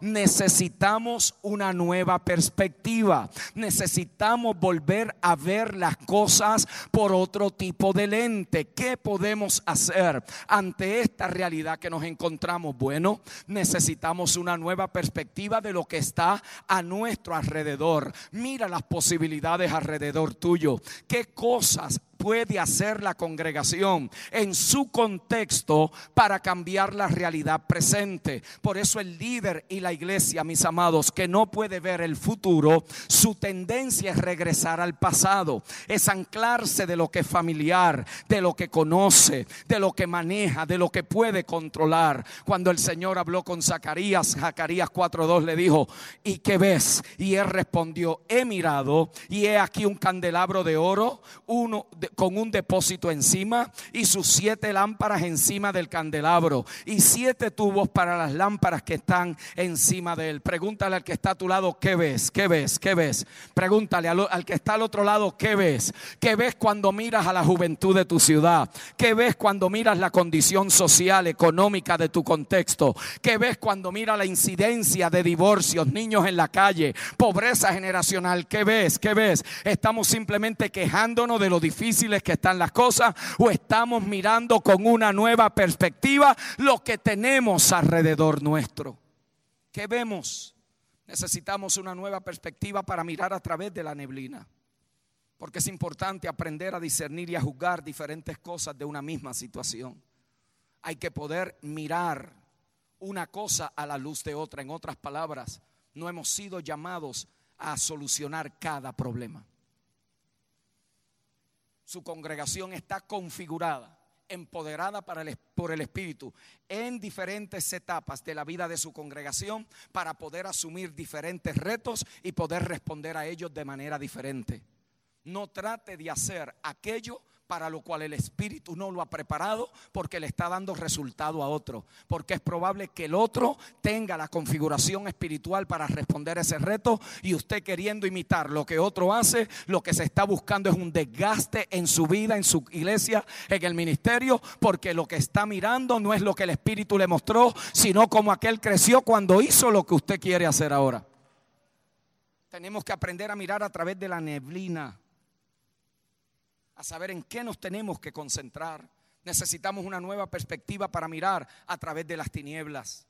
necesitamos una nueva perspectiva. Necesitamos volver a ver las cosas por otro tipo de lente. ¿Qué podemos hacer ante esta realidad que nos encontramos? Bueno, necesitamos una nueva perspectiva de lo que está a nuestro alrededor. Mira las posibilidades alrededor tuyo. ¿Qué cosas puede hacer la congregación en su contexto para cambiar la realidad presente. Por eso el líder y la iglesia, mis amados, que no puede ver el futuro, su tendencia es regresar al pasado, es anclarse de lo que es familiar, de lo que conoce, de lo que maneja, de lo que puede controlar. Cuando el Señor habló con Zacarías, Zacarías 4.2 le dijo, ¿y qué ves? Y él respondió, he mirado y he aquí un candelabro de oro, uno de, con un depósito encima y sus siete lámparas encima del candelabro y siete tubos para las lámparas que están encima de él. Pregúntale al que está a tu lado, ¿qué ves? ¿Qué ves? ¿Qué ves? Pregúntale al, al que está al otro lado, ¿qué ves? ¿Qué ves cuando miras a la juventud de tu ciudad? ¿Qué ves cuando miras la condición social, económica de tu contexto? ¿Qué ves cuando miras la incidencia de divorcios, niños en la calle, pobreza generacional? ¿Qué ves? ¿Qué ves? Estamos simplemente quejándonos de lo difícil que están las cosas o estamos mirando con una nueva perspectiva lo que tenemos alrededor nuestro. ¿Qué vemos? Necesitamos una nueva perspectiva para mirar a través de la neblina. Porque es importante aprender a discernir y a juzgar diferentes cosas de una misma situación. Hay que poder mirar una cosa a la luz de otra. En otras palabras, no hemos sido llamados a solucionar cada problema su congregación está configurada, empoderada por el Espíritu en diferentes etapas de la vida de su congregación para poder asumir diferentes retos y poder responder a ellos de manera diferente. No trate de hacer aquello para lo cual el Espíritu no lo ha preparado porque le está dando resultado a otro. Porque es probable que el otro tenga la configuración espiritual para responder ese reto y usted queriendo imitar lo que otro hace, lo que se está buscando es un desgaste en su vida, en su iglesia, en el ministerio, porque lo que está mirando no es lo que el Espíritu le mostró, sino como aquel creció cuando hizo lo que usted quiere hacer ahora. Tenemos que aprender a mirar a través de la neblina a saber en qué nos tenemos que concentrar. Necesitamos una nueva perspectiva para mirar a través de las tinieblas.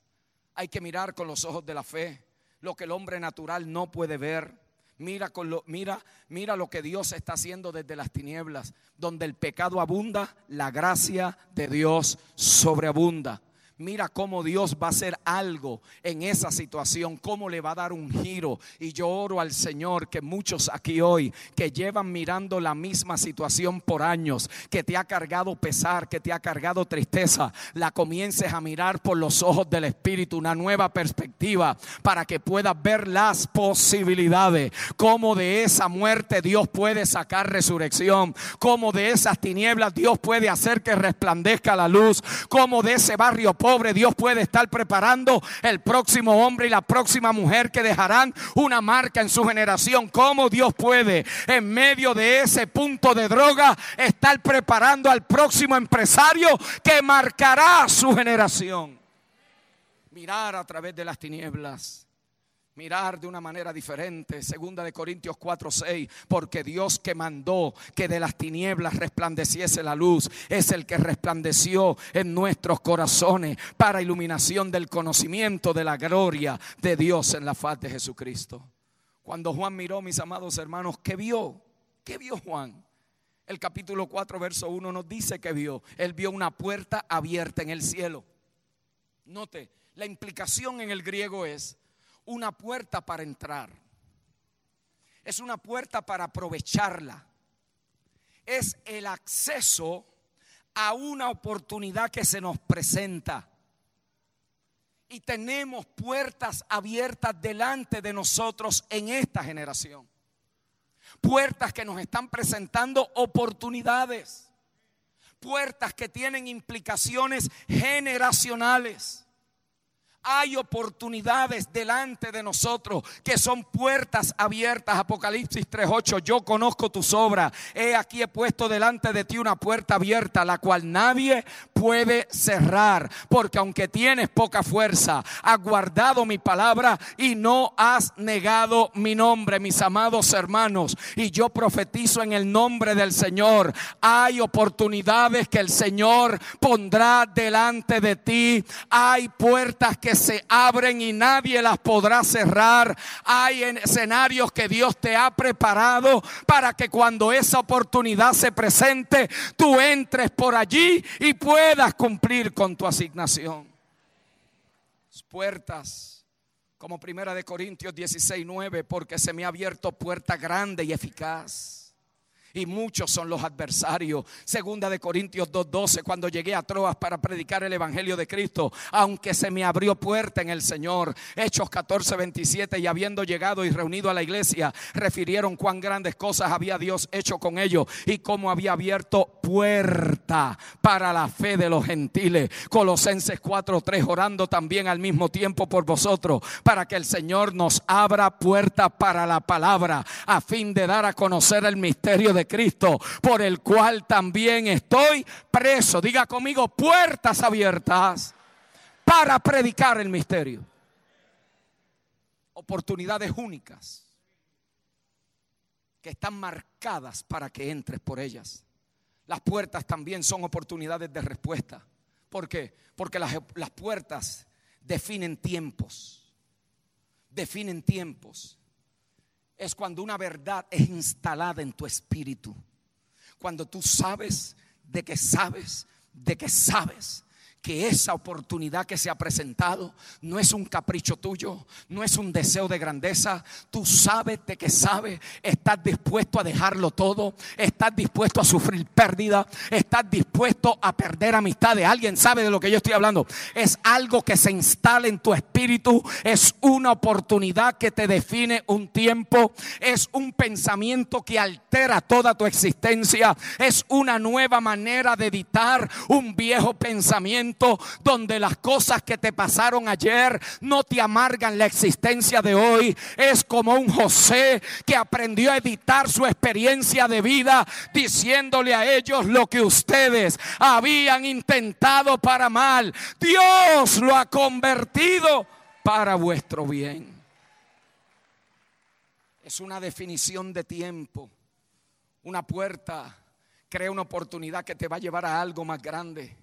Hay que mirar con los ojos de la fe, lo que el hombre natural no puede ver. Mira, con lo, mira, mira lo que Dios está haciendo desde las tinieblas, donde el pecado abunda, la gracia de Dios sobreabunda. Mira cómo Dios va a hacer algo en esa situación, cómo le va a dar un giro. Y yo oro al Señor que muchos aquí hoy que llevan mirando la misma situación por años, que te ha cargado pesar, que te ha cargado tristeza, la comiences a mirar por los ojos del Espíritu, una nueva perspectiva para que puedas ver las posibilidades, cómo de esa muerte Dios puede sacar resurrección, cómo de esas tinieblas Dios puede hacer que resplandezca la luz, cómo de ese barrio pobre, Dios puede estar preparando el próximo hombre y la próxima mujer que dejarán una marca en su generación. ¿Cómo Dios puede en medio de ese punto de droga estar preparando al próximo empresario que marcará su generación? Mirar a través de las tinieblas mirar de una manera diferente. Segunda de Corintios 4, 6, porque Dios que mandó que de las tinieblas resplandeciese la luz, es el que resplandeció en nuestros corazones para iluminación del conocimiento de la gloria de Dios en la faz de Jesucristo. Cuando Juan miró, mis amados hermanos, ¿qué vio? ¿Qué vio Juan? El capítulo 4, verso 1 nos dice que vio. Él vio una puerta abierta en el cielo. Note, la implicación en el griego es una puerta para entrar. Es una puerta para aprovecharla. Es el acceso a una oportunidad que se nos presenta. Y tenemos puertas abiertas delante de nosotros en esta generación. Puertas que nos están presentando oportunidades. Puertas que tienen implicaciones generacionales. Hay oportunidades delante de nosotros que son puertas abiertas. Apocalipsis 3:8. Yo conozco tus obras. He aquí he puesto delante de ti una puerta abierta, la cual nadie puede cerrar. Porque aunque tienes poca fuerza, has guardado mi palabra y no has negado mi nombre, mis amados hermanos. Y yo profetizo en el nombre del Señor. Hay oportunidades que el Señor pondrá delante de ti. Hay puertas que se abren y nadie las podrá cerrar. Hay escenarios que Dios te ha preparado para que cuando esa oportunidad se presente, tú entres por allí y puedas cumplir con tu asignación. Puertas, como primera de Corintios 16, 9, porque se me ha abierto puerta grande y eficaz y muchos son los adversarios. Segunda de Corintios 2:12, cuando llegué a Troas para predicar el evangelio de Cristo, aunque se me abrió puerta en el Señor. Hechos 14:27 y habiendo llegado y reunido a la iglesia, refirieron cuán grandes cosas había Dios hecho con ellos y cómo había abierto puerta para la fe de los gentiles. Colosenses 4:3 orando también al mismo tiempo por vosotros para que el Señor nos abra puerta para la palabra a fin de dar a conocer el misterio de Cristo, por el cual también estoy preso. Diga conmigo, puertas abiertas para predicar el misterio. Oportunidades únicas que están marcadas para que entres por ellas. Las puertas también son oportunidades de respuesta. Porque las, las puertas definen tiempos. Definen tiempos es cuando una verdad es instalada en tu espíritu. Cuando tú sabes de que sabes, de que sabes que esa oportunidad que se ha presentado no es un capricho tuyo, no es un deseo de grandeza. Tú sabes de que sabes, estás dispuesto a dejarlo todo, estás dispuesto a sufrir pérdida, estás dispuesto a perder amistad de alguien. ¿Sabe de lo que yo estoy hablando? Es algo que se instala en tu espíritu, es una oportunidad que te define un tiempo, es un pensamiento que altera toda tu existencia, es una nueva manera de editar un viejo pensamiento donde las cosas que te pasaron ayer no te amargan la existencia de hoy. Es como un José que aprendió a editar su experiencia de vida diciéndole a ellos lo que ustedes habían intentado para mal. Dios lo ha convertido para vuestro bien. Es una definición de tiempo. Una puerta crea una oportunidad que te va a llevar a algo más grande.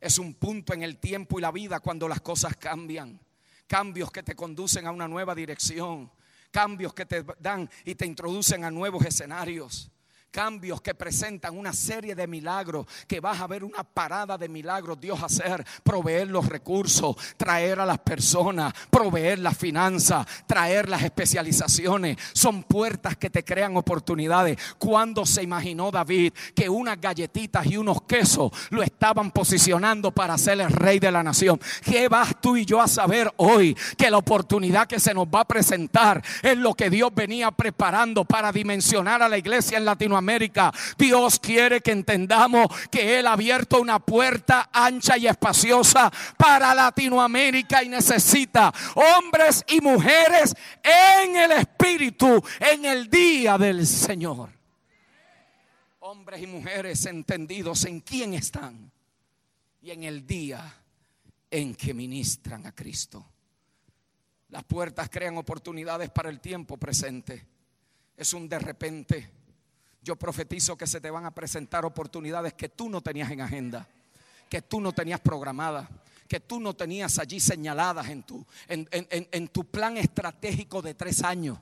Es un punto en el tiempo y la vida cuando las cosas cambian. Cambios que te conducen a una nueva dirección. Cambios que te dan y te introducen a nuevos escenarios cambios que presentan una serie de milagros, que vas a ver una parada de milagros Dios hacer, proveer los recursos, traer a las personas, proveer las finanzas, traer las especializaciones. Son puertas que te crean oportunidades. Cuando se imaginó David que unas galletitas y unos quesos lo estaban posicionando para ser el rey de la nación? ¿Qué vas tú y yo a saber hoy? Que la oportunidad que se nos va a presentar es lo que Dios venía preparando para dimensionar a la iglesia en Latinoamérica América. Dios quiere que entendamos que Él ha abierto una puerta ancha y espaciosa para Latinoamérica y necesita hombres y mujeres en el Espíritu en el día del Señor. Hombres y mujeres entendidos en quién están y en el día en que ministran a Cristo. Las puertas crean oportunidades para el tiempo presente. Es un de repente. Yo profetizo que se te van a presentar oportunidades que tú no tenías en agenda, que tú no tenías programadas, que tú no tenías allí señaladas en tu, en, en tu plan estratégico de tres años.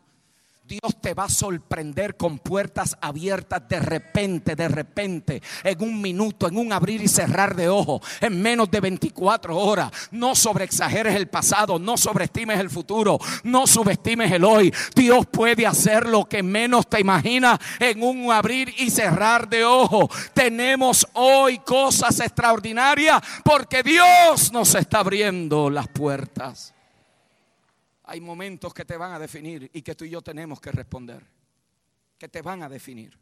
Dios te va a sorprender con puertas abiertas de repente, de repente, en un minuto, en un abrir y cerrar de ojos, en menos de 24 horas. No sobreexageres el pasado, no sobreestimes el futuro, no subestimes el hoy. Dios puede hacer lo que menos te imaginas en un abrir y cerrar de ojos. Tenemos hoy cosas extraordinarias porque Dios nos está abriendo las puertas. Hay momentos que te van a definir y que tú y yo tenemos que responder. Que te van a definir.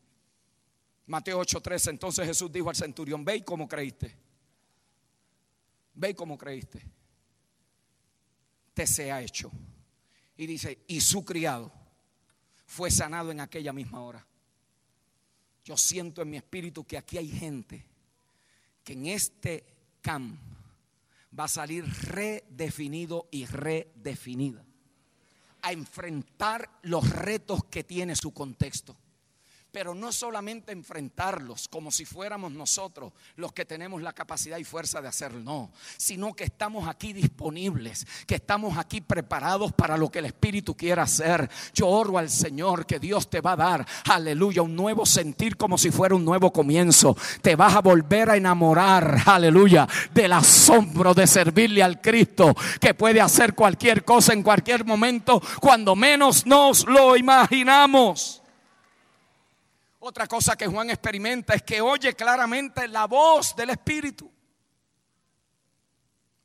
Mateo 8:13, entonces Jesús dijo al centurión, ve como creíste. Ve como creíste. Te se ha hecho. Y dice, y su criado fue sanado en aquella misma hora. Yo siento en mi espíritu que aquí hay gente que en este camp va a salir redefinido y redefinida a enfrentar los retos que tiene su contexto. Pero no solamente enfrentarlos como si fuéramos nosotros los que tenemos la capacidad y fuerza de hacerlo, no, sino que estamos aquí disponibles, que estamos aquí preparados para lo que el Espíritu quiera hacer. Yo oro al Señor que Dios te va a dar, aleluya, un nuevo sentir como si fuera un nuevo comienzo. Te vas a volver a enamorar, aleluya, del asombro de servirle al Cristo, que puede hacer cualquier cosa en cualquier momento, cuando menos nos lo imaginamos. Otra cosa que Juan experimenta es que oye claramente la voz del Espíritu.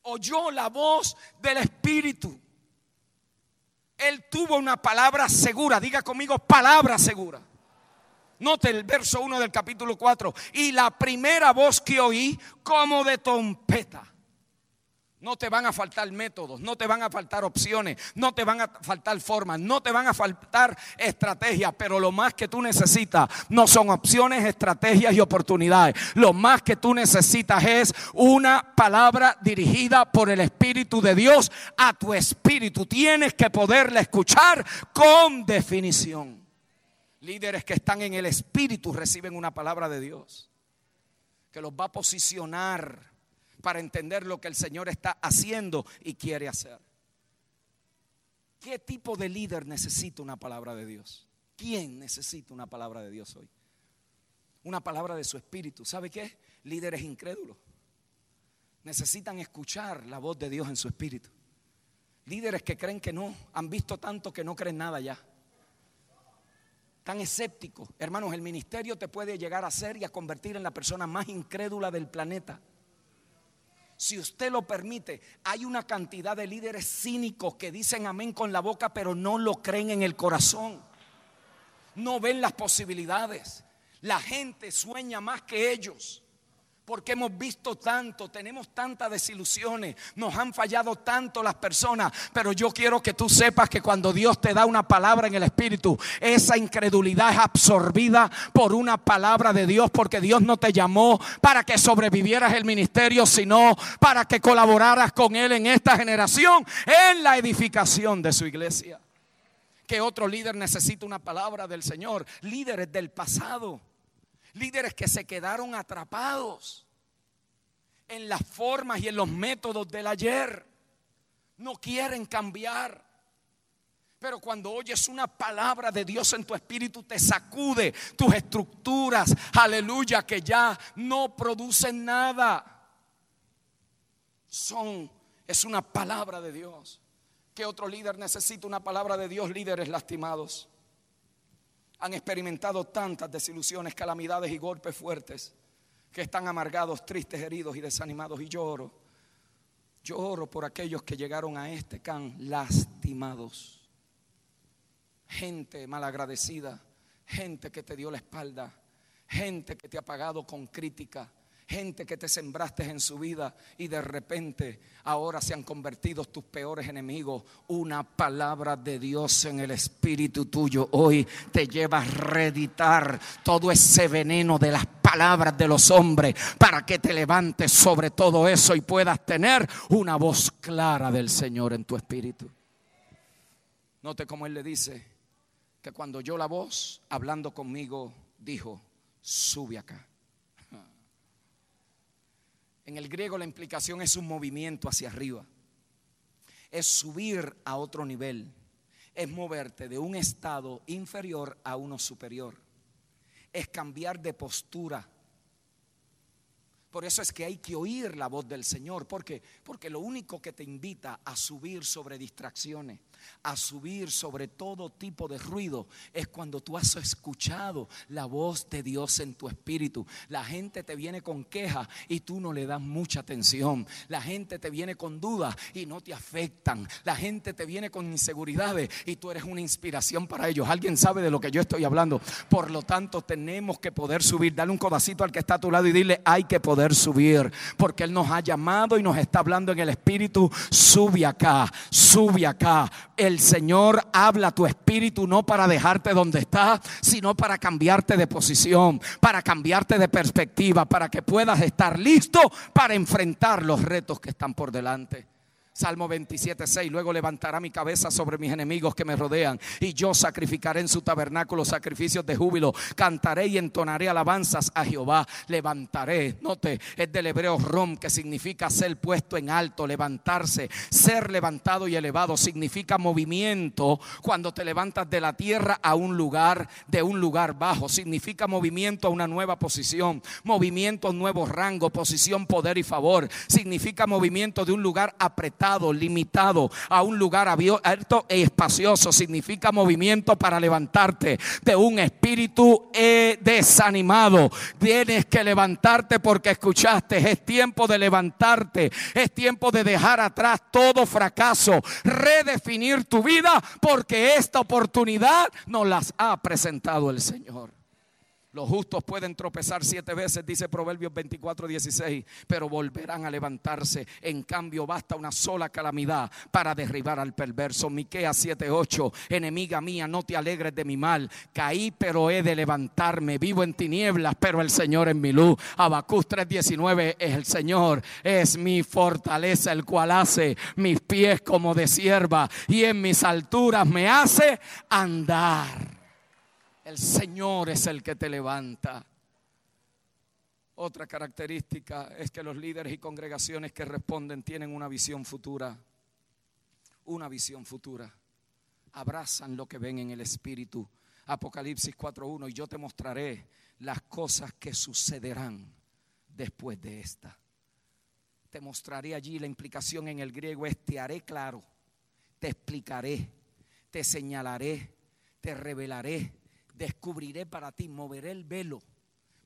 Oyó la voz del Espíritu. Él tuvo una palabra segura. Diga conmigo, palabra segura. Note el verso 1 del capítulo 4. Y la primera voz que oí como de trompeta. No te van a faltar métodos, no te van a faltar opciones, no te van a faltar formas, no te van a faltar estrategias, pero lo más que tú necesitas no son opciones, estrategias y oportunidades. Lo más que tú necesitas es una palabra dirigida por el Espíritu de Dios a tu espíritu. Tienes que poderla escuchar con definición. Líderes que están en el Espíritu reciben una palabra de Dios que los va a posicionar para entender lo que el Señor está haciendo y quiere hacer. ¿Qué tipo de líder necesita una palabra de Dios? ¿Quién necesita una palabra de Dios hoy? Una palabra de su espíritu. ¿Sabe qué? Líderes incrédulos. Necesitan escuchar la voz de Dios en su espíritu. Líderes que creen que no, han visto tanto que no creen nada ya. Tan escépticos. Hermanos, el ministerio te puede llegar a ser y a convertir en la persona más incrédula del planeta si usted lo permite, hay una cantidad de líderes cínicos que dicen amén con la boca, pero no lo creen en el corazón. No ven las posibilidades. La gente sueña más que ellos porque hemos visto tanto, tenemos tantas desilusiones, nos han fallado tanto las personas, pero yo quiero que tú sepas que cuando Dios te da una palabra en el Espíritu, esa incredulidad es absorbida por una palabra de Dios, porque Dios no te llamó para que sobrevivieras el ministerio, sino para que colaboraras con Él en esta generación, en la edificación de su iglesia. Que otro líder necesita una palabra del Señor, líderes del pasado Líderes que se quedaron atrapados en las formas y en los métodos del ayer. No quieren cambiar. Pero cuando oyes una palabra de Dios en tu espíritu, te sacude tus estructuras, aleluya, que ya no producen nada. Son, es una palabra de Dios. ¿Qué otro líder necesita una palabra de Dios? Líderes lastimados han experimentado tantas desilusiones, calamidades y golpes fuertes que están amargados, tristes, heridos y desanimados. Y lloro, lloro por aquellos que llegaron a este can lastimados. Gente malagradecida, gente que te dio la espalda, gente que te ha pagado con crítica, gente que te sembraste en su vida y de repente ahora se han convertido tus peores enemigos. Una palabra de Dios en el espíritu tuyo hoy te lleva a reeditar todo ese veneno de las palabras de los hombres para que te levantes sobre todo eso y puedas tener una voz clara del Señor en tu espíritu. Note cómo él le dice que cuando oyó la voz hablando conmigo, dijo, sube acá. En el griego la implicación es un movimiento hacia arriba. Es subir a otro nivel. Es moverte de un estado inferior a uno superior. Es cambiar de postura. Por eso es que hay que oír la voz del Señor. Porque lo único que te invita a subir sobre distracciones, a subir sobre todo tipo de ruido es cuando tú has escuchado la voz de Dios en tu espíritu. La gente te viene con quejas y tú no le das mucha atención. La gente te viene con dudas y no te afectan. La gente te viene con inseguridades y tú eres una inspiración para ellos. Alguien sabe de lo que yo estoy hablando. Por lo tanto, tenemos que poder subir. Dale un codacito al que está a tu lado y dile, hay que poder subir. Porque Él nos ha llamado y nos está hablando en el espíritu. Sube acá, sube acá el Señor habla tu espíritu no para dejarte donde estás, sino para cambiarte de posición, para cambiarte de perspectiva, para que puedas estar listo para enfrentar los retos que están por delante. Salmo 27, 6. Luego levantará mi cabeza sobre mis enemigos que me rodean. Y yo sacrificaré en su tabernáculo sacrificios de júbilo. Cantaré y entonaré alabanzas a Jehová. Levantaré. Note, es del hebreo rom, que significa ser puesto en alto, levantarse. Ser levantado y elevado significa movimiento. Cuando te levantas de la tierra a un lugar, de un lugar bajo. Significa movimiento a una nueva posición. Movimiento a un nuevo rango, posición, poder y favor. Significa movimiento de un lugar apretado limitado a un lugar abierto e espacioso. Significa movimiento para levantarte de un espíritu eh, desanimado. Tienes que levantarte porque escuchaste. Es tiempo de levantarte. Es tiempo de dejar atrás todo fracaso. Redefinir tu vida porque esta oportunidad nos las ha presentado el Señor. Los justos pueden tropezar siete veces, dice Proverbios 24, 16, pero volverán a levantarse. En cambio, basta una sola calamidad para derribar al perverso. Miqueas 7, 8, enemiga mía, no te alegres de mi mal. Caí, pero he de levantarme. Vivo en tinieblas, pero el Señor es mi luz. Abacús 3, 19, es el Señor, es mi fortaleza, el cual hace mis pies como de sierva y en mis alturas me hace andar. El Señor es el que te levanta. Otra característica es que los líderes y congregaciones que responden tienen una visión futura. Una visión futura. Abrazan lo que ven en el Espíritu. Apocalipsis 4.1 y yo te mostraré las cosas que sucederán después de esta. Te mostraré allí la implicación en el griego es te haré claro, te explicaré, te señalaré, te revelaré, descubriré para ti, moveré el velo,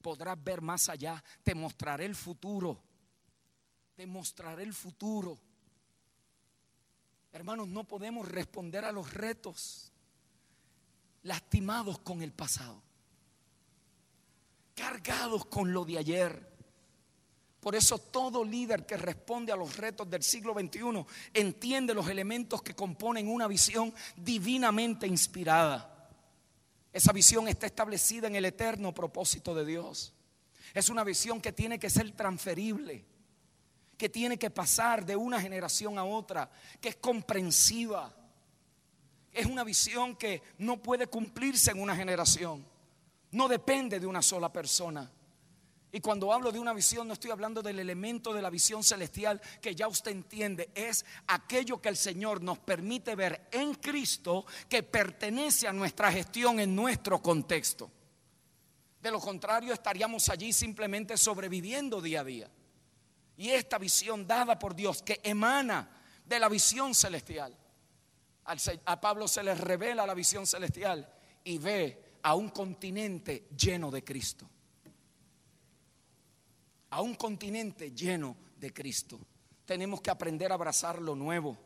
podrás ver más allá, te mostraré el futuro, te mostraré el futuro. Hermanos, no podemos responder a los retos lastimados con el pasado, cargados con lo de ayer. Por eso todo líder que responde a los retos del siglo XXI entiende los elementos que componen una visión divinamente inspirada. Esa visión está establecida en el eterno propósito de Dios. Es una visión que tiene que ser transferible, que tiene que pasar de una generación a otra, que es comprensiva. Es una visión que no puede cumplirse en una generación. No depende de una sola persona. Y cuando hablo de una visión no estoy hablando del elemento de la visión celestial que ya usted entiende, es aquello que el Señor nos permite ver en Cristo que pertenece a nuestra gestión en nuestro contexto. De lo contrario estaríamos allí simplemente sobreviviendo día a día. Y esta visión dada por Dios que emana de la visión celestial. A Pablo se le revela la visión celestial y ve a un continente lleno de Cristo a un continente lleno de Cristo. Tenemos que aprender a abrazar lo nuevo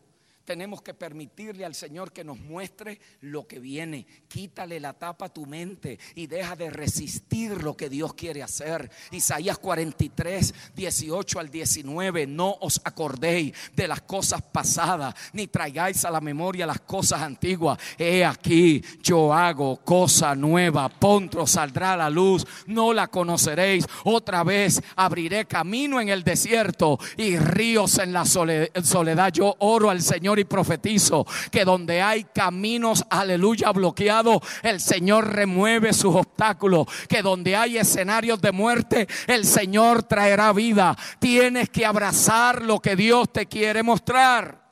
tenemos que permitirle al Señor que nos muestre lo que viene. Quítale la tapa a tu mente y deja de resistir lo que Dios quiere hacer. Isaías 43, 18 al 19. No os acordéis de las cosas pasadas, ni traigáis a la memoria las cosas antiguas. He aquí, yo hago cosa nueva. Pronto saldrá la luz. No la conoceréis. Otra vez abriré camino en el desierto y ríos en la soledad. Yo oro al Señor, y profetizo que donde hay caminos, aleluya, bloqueados, el Señor remueve sus obstáculos. Que donde hay escenarios de muerte, el Señor traerá vida. Tienes que abrazar lo que Dios te quiere mostrar.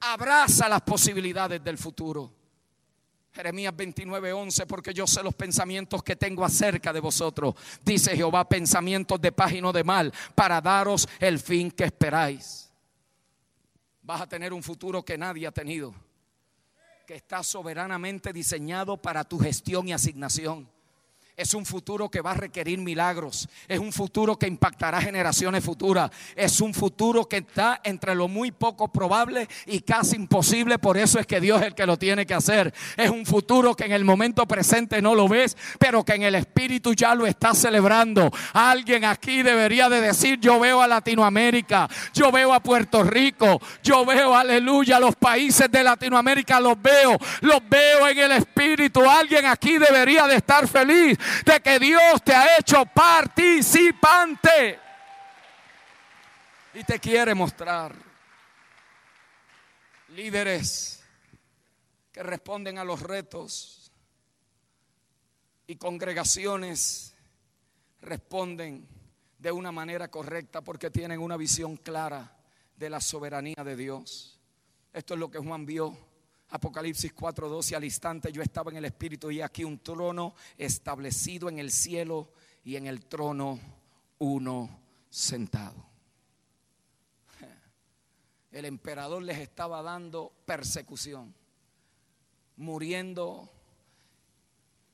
Abraza las posibilidades del futuro. Jeremías 29, 11, porque yo sé los pensamientos que tengo acerca de vosotros, dice Jehová, pensamientos de paz y no de mal, para daros el fin que esperáis. Vas a tener un futuro que nadie ha tenido, que está soberanamente diseñado para tu gestión y asignación. Es un futuro que va a requerir milagros. Es un futuro que impactará generaciones futuras. Es un futuro que está entre lo muy poco probable y casi imposible. Por eso es que Dios es el que lo tiene que hacer. Es un futuro que en el momento presente no lo ves, pero que en el espíritu ya lo está celebrando. Alguien aquí debería de decir, yo veo a Latinoamérica, yo veo a Puerto Rico, yo veo, aleluya, los países de Latinoamérica, los veo, los veo en el espíritu. Alguien aquí debería de estar feliz de que Dios te ha hecho participante. Y te quiere mostrar líderes que responden a los retos y congregaciones responden de una manera correcta porque tienen una visión clara de la soberanía de Dios. Esto es lo que Juan vio Apocalipsis 4:12, al instante yo estaba en el Espíritu y aquí un trono establecido en el cielo y en el trono uno sentado. El emperador les estaba dando persecución, muriendo,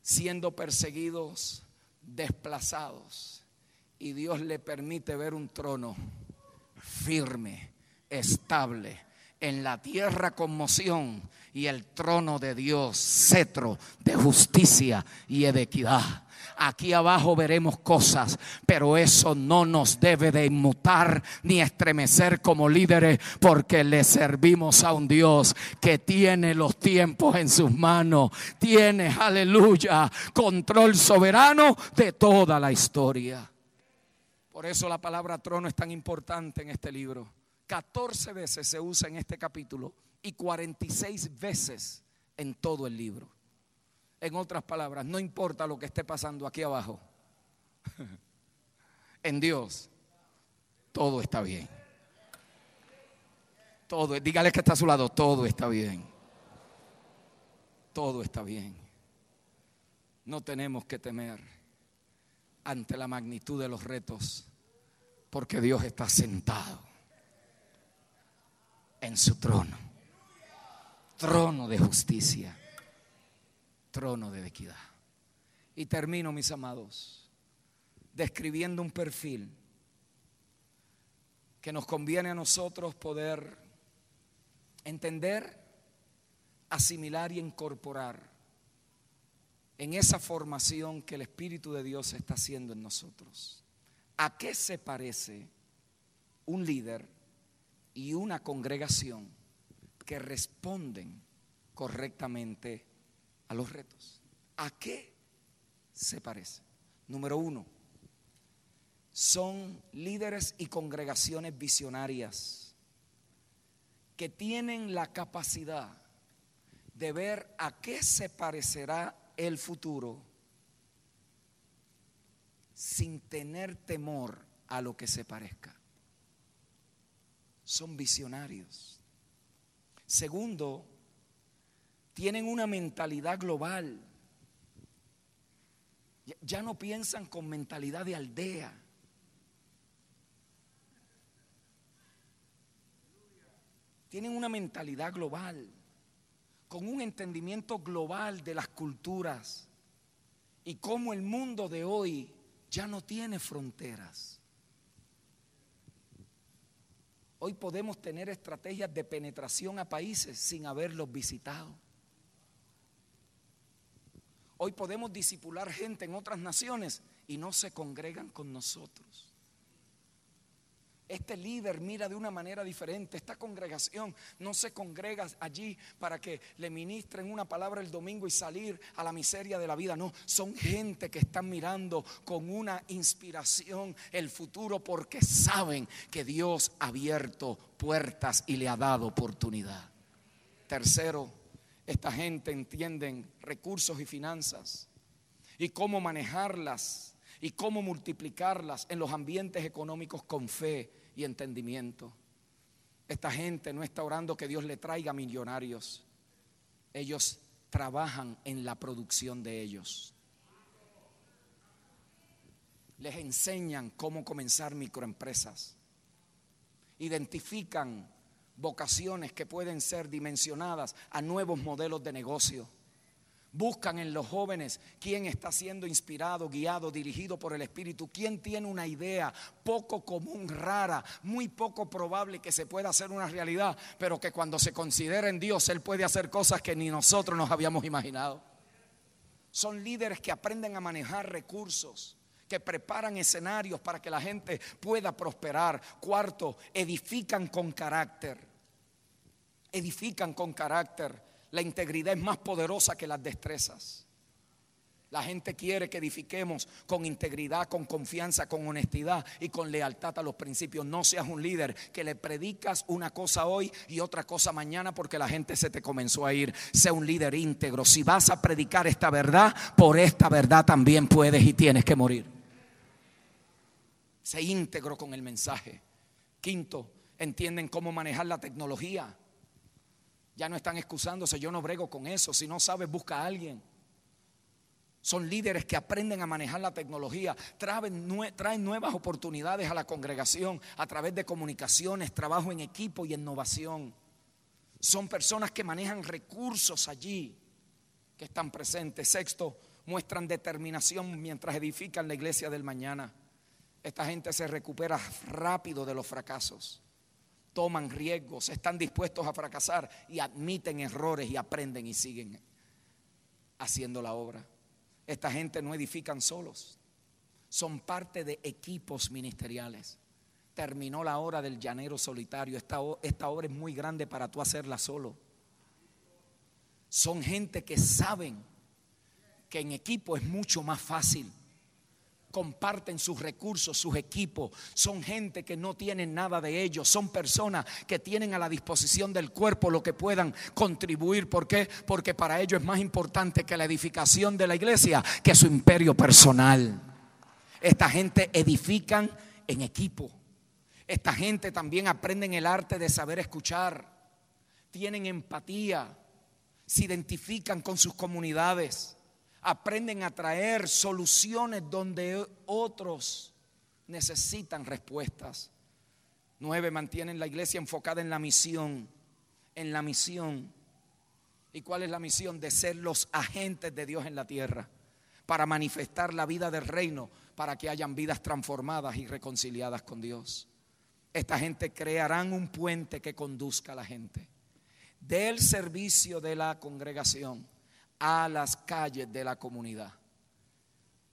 siendo perseguidos, desplazados. Y Dios le permite ver un trono firme, estable, en la tierra conmoción y el trono de Dios, cetro de justicia y de equidad. Aquí abajo veremos cosas, pero eso no nos debe de inmutar ni estremecer como líderes, porque le servimos a un Dios que tiene los tiempos en sus manos, tiene, aleluya, control soberano de toda la historia. Por eso la palabra trono es tan importante en este libro. 14 veces se usa en este capítulo y 46 veces en todo el libro. En otras palabras, no importa lo que esté pasando aquí abajo, en Dios todo está bien. Todo, dígale que está a su lado, todo está bien. Todo está bien. No tenemos que temer ante la magnitud de los retos, porque Dios está sentado en su trono. Trono de justicia, trono de equidad. Y termino, mis amados, describiendo un perfil que nos conviene a nosotros poder entender, asimilar y incorporar en esa formación que el Espíritu de Dios está haciendo en nosotros. ¿A qué se parece un líder y una congregación que responden correctamente a los retos. ¿A qué se parece? Número uno, son líderes y congregaciones visionarias que tienen la capacidad de ver a qué se parecerá el futuro sin tener temor a lo que se parezca son visionarios. Segundo, tienen una mentalidad global. Ya no piensan con mentalidad de aldea. Tienen una mentalidad global, con un entendimiento global de las culturas y cómo el mundo de hoy ya no tiene fronteras. Hoy podemos tener estrategias de penetración a países sin haberlos visitado. Hoy podemos disipular gente en otras naciones y no se congregan con nosotros. Este líder mira de una manera diferente. Esta congregación no se congrega allí para que le ministren una palabra el domingo y salir a la miseria de la vida. No, son gente que están mirando con una inspiración el futuro porque saben que Dios ha abierto puertas y le ha dado oportunidad. Tercero, esta gente entiende recursos y finanzas y cómo manejarlas y cómo multiplicarlas en los ambientes económicos con fe y entendimiento. Esta gente no está orando que Dios le traiga millonarios. Ellos trabajan en la producción de ellos. Les enseñan cómo comenzar microempresas. Identifican vocaciones que pueden ser dimensionadas a nuevos modelos de negocio. Buscan en los jóvenes quién está siendo inspirado, guiado, dirigido por el Espíritu, quién tiene una idea poco común, rara, muy poco probable que se pueda hacer una realidad, pero que cuando se considera en Dios, Él puede hacer cosas que ni nosotros nos habíamos imaginado. Son líderes que aprenden a manejar recursos que preparan escenarios para que la gente pueda prosperar. Cuarto, edifican con carácter. Edifican con carácter. La integridad es más poderosa que las destrezas. La gente quiere que edifiquemos con integridad, con confianza, con honestidad y con lealtad a los principios. No seas un líder que le predicas una cosa hoy y otra cosa mañana porque la gente se te comenzó a ir. Sea un líder íntegro. Si vas a predicar esta verdad, por esta verdad también puedes y tienes que morir. Sé íntegro con el mensaje. Quinto, entienden cómo manejar la tecnología. Ya no están excusándose, yo no brego con eso. Si no sabes, busca a alguien. Son líderes que aprenden a manejar la tecnología, traen, traen, nuevas oportunidades a la congregación a través de comunicaciones, trabajo en equipo y innovación. Son personas que manejan recursos allí, que están presentes. Sexto, muestran determinación mientras edifican la iglesia del mañana. Esta gente se recupera rápido de los fracasos toman riesgos, están dispuestos a fracasar y admiten errores y aprenden y siguen haciendo la obra. Esta gente no edifican solos, son parte de equipos ministeriales. Terminó la hora del llanero solitario. Esta, esta obra es muy grande para tú hacerla solo. Son gente que saben que en equipo es mucho más fácil comparten sus recursos, sus equipos. Son gente que no tienen nada de ellos. Son personas que tienen a la disposición del cuerpo lo que puedan contribuir. ¿Por qué? Porque para ellos es más importante que la edificación de la iglesia que su imperio personal. Esta gente edifican en equipo. Esta gente también aprenden el arte de saber escuchar. Tienen empatía. Se identifican con sus comunidades aprenden a traer soluciones donde otros necesitan respuestas. Nueve, mantienen la iglesia enfocada en la misión, en la misión. ¿Y cuál es la misión? De ser los agentes de Dios en la tierra, para manifestar la vida del reino, para que hayan vidas transformadas y reconciliadas con Dios. Esta gente crearán un puente que conduzca a la gente del servicio de la congregación a las calles de la comunidad.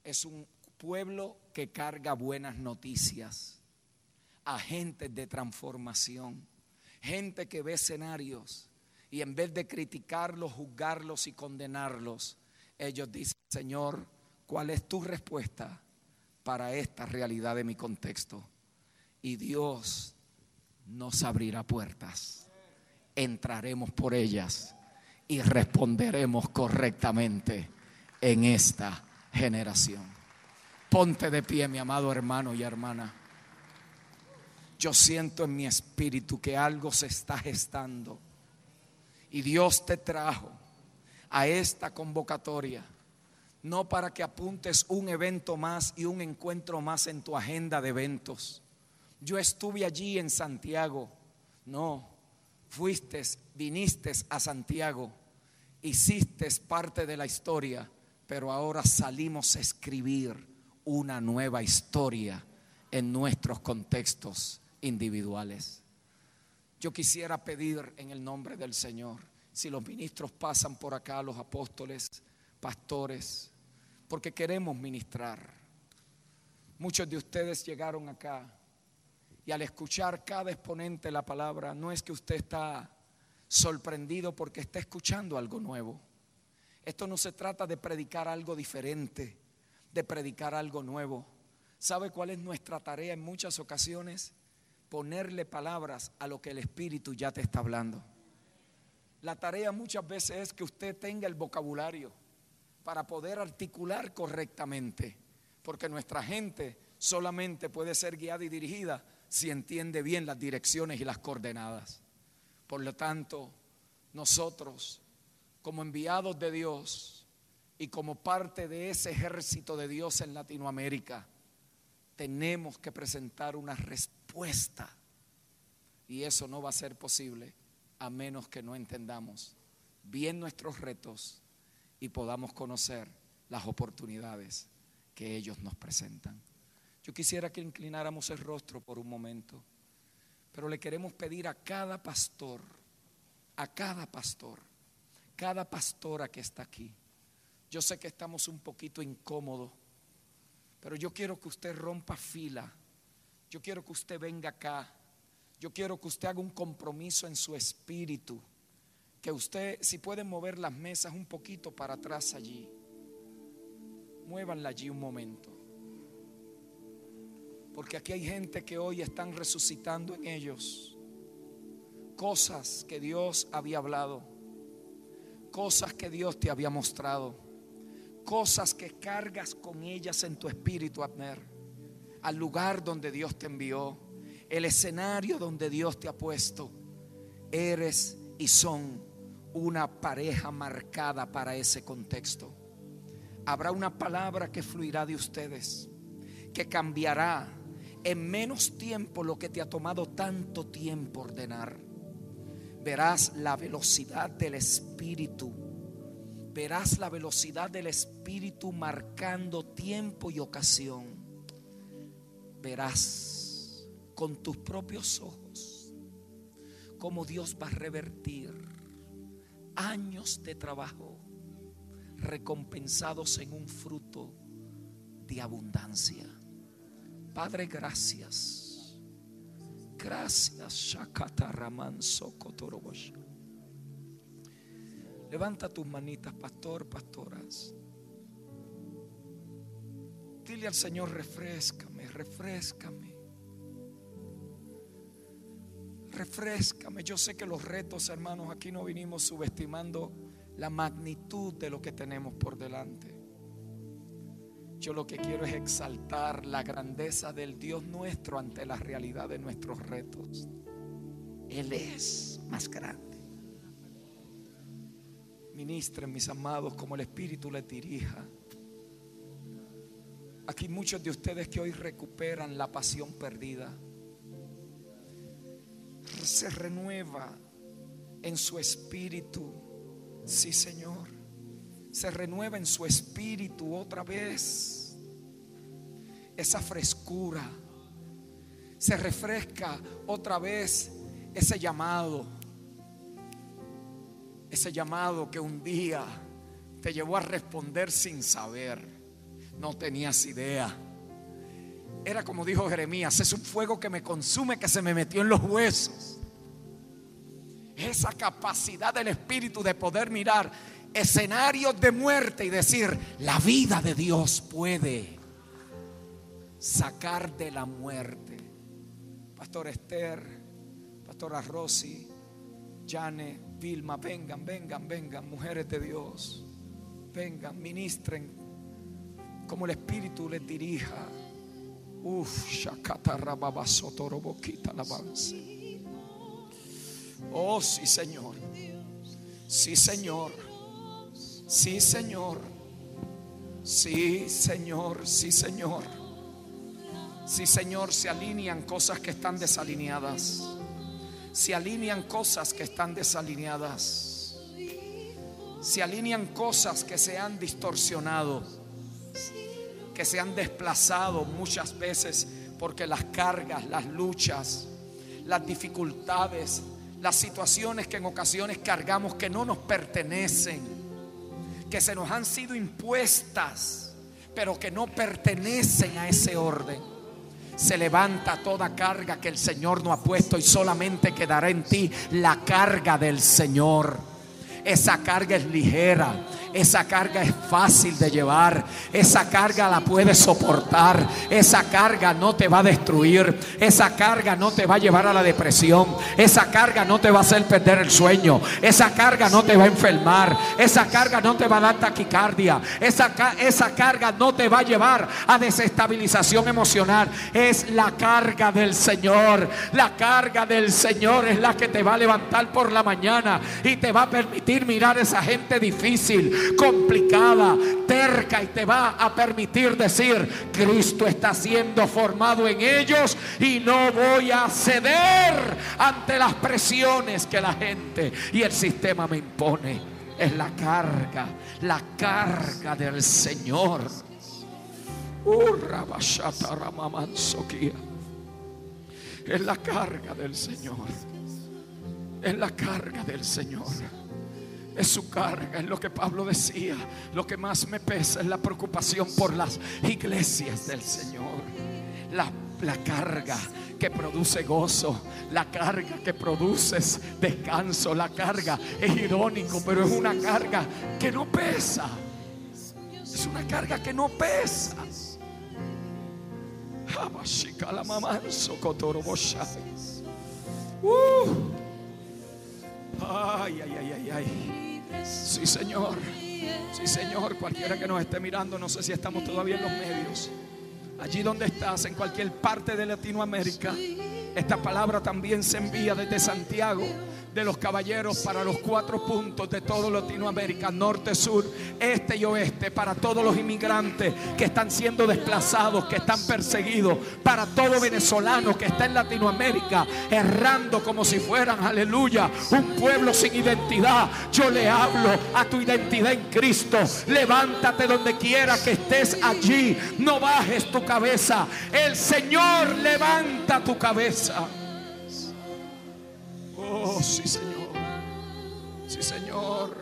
Es un pueblo que carga buenas noticias, agentes de transformación, gente que ve escenarios y en vez de criticarlos, juzgarlos y condenarlos, ellos dicen, Señor, ¿cuál es tu respuesta para esta realidad de mi contexto? Y Dios nos abrirá puertas, entraremos por ellas y responderemos correctamente en esta generación. Ponte de pie, mi amado hermano y hermana. Yo siento en mi espíritu que algo se está gestando y Dios te trajo a esta convocatoria no para que apuntes un evento más y un encuentro más en tu agenda de eventos. Yo estuve allí en Santiago, no, fuiste, viniste a Santiago, hiciste parte de la historia, pero ahora salimos a escribir una nueva historia en nuestros contextos individuales. Yo quisiera pedir en el nombre del Señor, si los ministros pasan por acá, los apóstoles, pastores, porque queremos ministrar. Muchos de ustedes llegaron acá Y al escuchar cada exponente la palabra, no es que usted está sorprendido porque está escuchando algo nuevo. Esto no se trata de predicar algo diferente, de predicar algo nuevo. ¿Sabe cuál es nuestra tarea en muchas ocasiones? Ponerle palabras a lo que el Espíritu ya te está hablando. La tarea muchas veces es que usted tenga el vocabulario para poder articular correctamente, porque nuestra gente solamente puede ser guiada y dirigida si entiende bien las direcciones y las coordenadas. Por lo tanto, nosotros, como enviados de Dios y como parte de ese ejército de Dios en Latinoamérica, tenemos que presentar una respuesta. Y eso no va a ser posible a menos que no entendamos bien nuestros retos y podamos conocer las oportunidades que ellos nos presentan. Yo quisiera que inclináramos el rostro por un momento, pero le queremos pedir a cada pastor, a cada pastor, cada pastora que está aquí. Yo sé que estamos un poquito incómodos, pero yo quiero que usted rompa fila. Yo quiero que usted venga acá. Yo quiero que usted haga un compromiso en su espíritu. Que usted, si puede mover las mesas un poquito para atrás allí, muévanla allí un momento. Porque aquí hay gente que hoy están resucitando en ellos. Cosas que Dios había hablado, cosas que Dios te había mostrado, cosas que cargas con ellas en tu espíritu, Abner, al lugar donde Dios te envió, el escenario donde Dios te ha puesto. Eres y son una pareja marcada para ese contexto. Habrá una palabra que fluirá de ustedes, que cambiará en menos tiempo lo que te ha tomado tanto tiempo ordenar. Verás la velocidad del Espíritu. Verás la velocidad del Espíritu marcando tiempo y ocasión. Verás con tus propios ojos cómo Dios va a revertir años de trabajo recompensados en un fruto de abundancia. Padre, gracias. Gracias, Levanta tus manitas, pastor, pastoras. Dile al Señor, refrescame, refrescame. Refrescame. Yo sé que los retos, hermanos, aquí no vinimos subestimando la magnitud de lo que tenemos por delante. Yo lo que quiero es exaltar la grandeza del Dios nuestro ante la realidad de nuestros retos. Él es más grande. Ministren, mis amados, como el Espíritu les dirija. Aquí muchos de ustedes que hoy recuperan la pasión perdida. Se renueva en su espíritu. Sí, Señor se renueva en su espíritu otra vez. Esa frescura. Se refresca otra vez ese llamado. Ese llamado que un día te llevó a responder sin saber. No tenías idea. Era como dijo Jeremías, es un fuego que me consume, que se me metió en los huesos. Esa capacidad del Espíritu de poder mirar escenarios de muerte y decir, la vida de Dios puede sacar de la muerte. Pastor Esther, Pastora Rosy, Jane, Vilma, vengan, vengan, vengan, mujeres de Dios. Vengan, ministren como el Espíritu les dirija. Uf, Rababasotoroboquita avance. Oh, sí, Señor. Sí, Señor. Sí, Señor. Sí, Señor. Sí, Señor. Sí, Señor, se alinean cosas que están desalineadas. Se alinean cosas que están desalineadas. Se alinean cosas que se han distorsionado, que se han desplazado muchas veces porque las cargas, las luchas, las dificultades, las situaciones que en ocasiones cargamos que no nos pertenecen que se nos han sido impuestas, pero que no pertenecen a ese orden. Se levanta toda carga que el Señor no ha puesto y solamente quedará en ti la carga del Señor. Esa carga es ligera. Esa carga es fácil de llevar. Esa carga la puedes soportar. Esa carga no te va a destruir. Esa carga no te va a llevar a la depresión. Esa carga no te va a hacer perder el sueño. Esa carga no te va a enfermar. Esa carga no te va a dar taquicardia. Esa, esa carga no te va a llevar a desestabilización emocional. Es la carga del Señor. La carga del Señor es la que te va a levantar por la mañana y te va a permitir mirar a esa gente difícil complicada, terca y te va a permitir decir, Cristo está siendo formado en ellos y no voy a ceder ante las presiones que la gente y el sistema me impone. Es la carga, la carga del Señor. Es la carga del Señor. Es la carga del Señor. Es su carga, es lo que Pablo decía. Lo que más me pesa es la preocupación por las iglesias del Señor. La, la carga que produce gozo, la carga que produce descanso, la carga es irónico, pero es una carga que no pesa. Es una carga que no pesa. Uh. Ay, ay, ay, ay, ay. Sí, Señor. Sí, Señor. Cualquiera que nos esté mirando, no sé si estamos todavía en los medios. Allí donde estás, en cualquier parte de Latinoamérica, esta palabra también se envía desde Santiago de los caballeros para los cuatro puntos de todo Latinoamérica, norte, sur, este y oeste, para todos los inmigrantes que están siendo desplazados, que están perseguidos, para todo venezolano que está en Latinoamérica, errando como si fueran, aleluya, un pueblo sin identidad. Yo le hablo a tu identidad en Cristo. Levántate donde quiera que estés allí. No bajes tu cabeza. El Señor levanta tu cabeza. Oh, sí, Señor. Sí, Señor.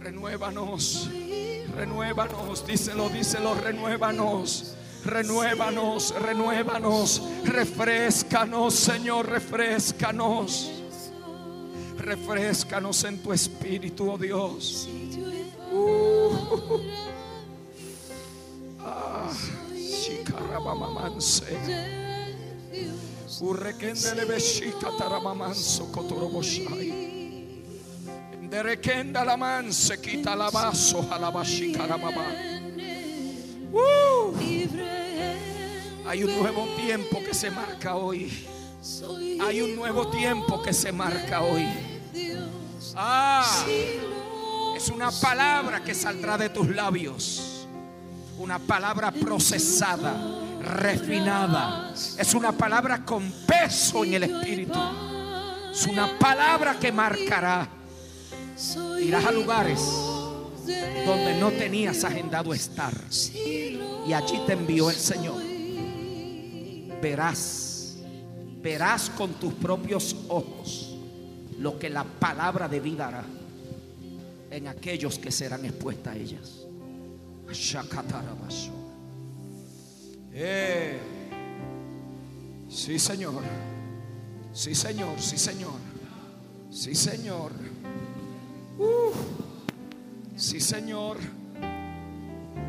Renuévanos. Renuévanos. Díselo, díselo, renuévanos. Renuévanos, renuévanos. Refrescanos, Señor, refrescanos. Refrescanos en tu espíritu, oh Dios. Uh. Ah, Derekenda la manse kita la baso halabashika ramama. Uh. Hay un nuevo tiempo que se marca hoy. Hay un nuevo tiempo que se marca hoy. Ah, es una palabra que saldrá de tus labios. Una palabra procesada refinada. Es una palabra con peso en el espíritu. Es una palabra que marcará. Irás a lugares donde no tenías agendado estar. Y allí te envió el Señor. Verás, verás con tus propios ojos lo que la palabra de vida hará en aquellos que serán expuestas a ellas. Eh. Sí, Señor. Sí, Señor. Sí, Señor. Sí, Señor. Sí, Señor.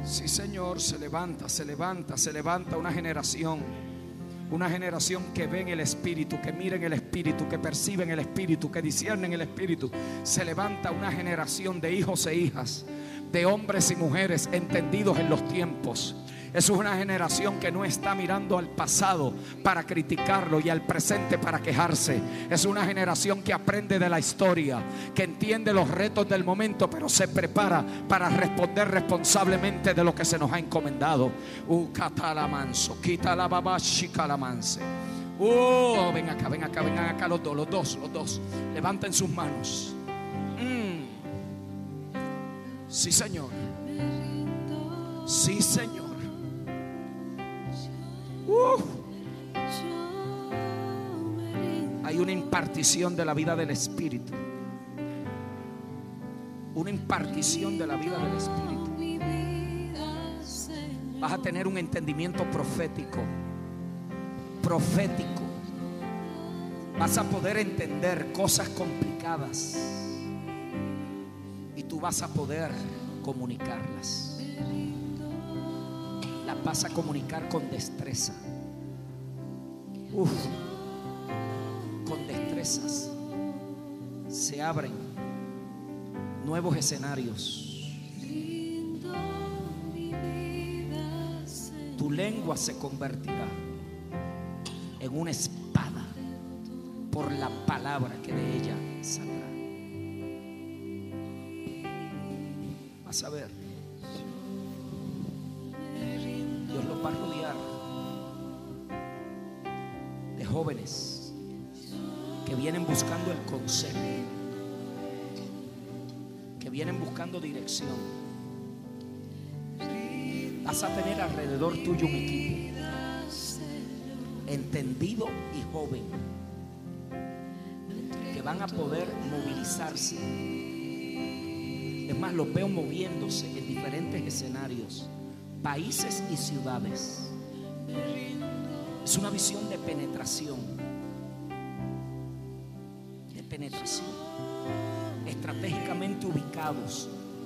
Sí, Señor. Se levanta, se levanta, se levanta una generación. Una generación que ve en el Espíritu, que mira en el Espíritu, que percibe en el Espíritu, que discierne en el Espíritu. Se levanta una generación de hijos e hijas, de hombres y mujeres entendidos en los tiempos es una generación que no está mirando al pasado para criticarlo y al presente para quejarse. Es una generación que aprende de la historia, que entiende los retos del momento, pero se prepara para responder responsablemente de lo que se nos ha encomendado. Uh, catalamanso, quita la babashikalamanse. Oh, ven acá, ven acá, vengan acá los dos, los dos, los dos. Levanten sus manos. Mm. Sí, Señor. Sí, Señor. Hay una impartición de la vida del Espíritu. Una impartición de la vida del Espíritu. Vas a tener un entendimiento profético. profético, vas a poder entender cosas complicadas y tú vas a poder comunicarlas. Las vas a comunicar con destreza. Uf, con destrezas se abren nuevos escenarios. Tu lengua se convertirá en una espada por la palabra que de ella saldrá. Vas a ver. Buscando el consejo, que vienen buscando dirección. Vas a tener alrededor tuyo un equipo entendido y joven que van a poder movilizarse. Es más, los veo moviéndose en diferentes escenarios, países y ciudades. Es una visión de penetración,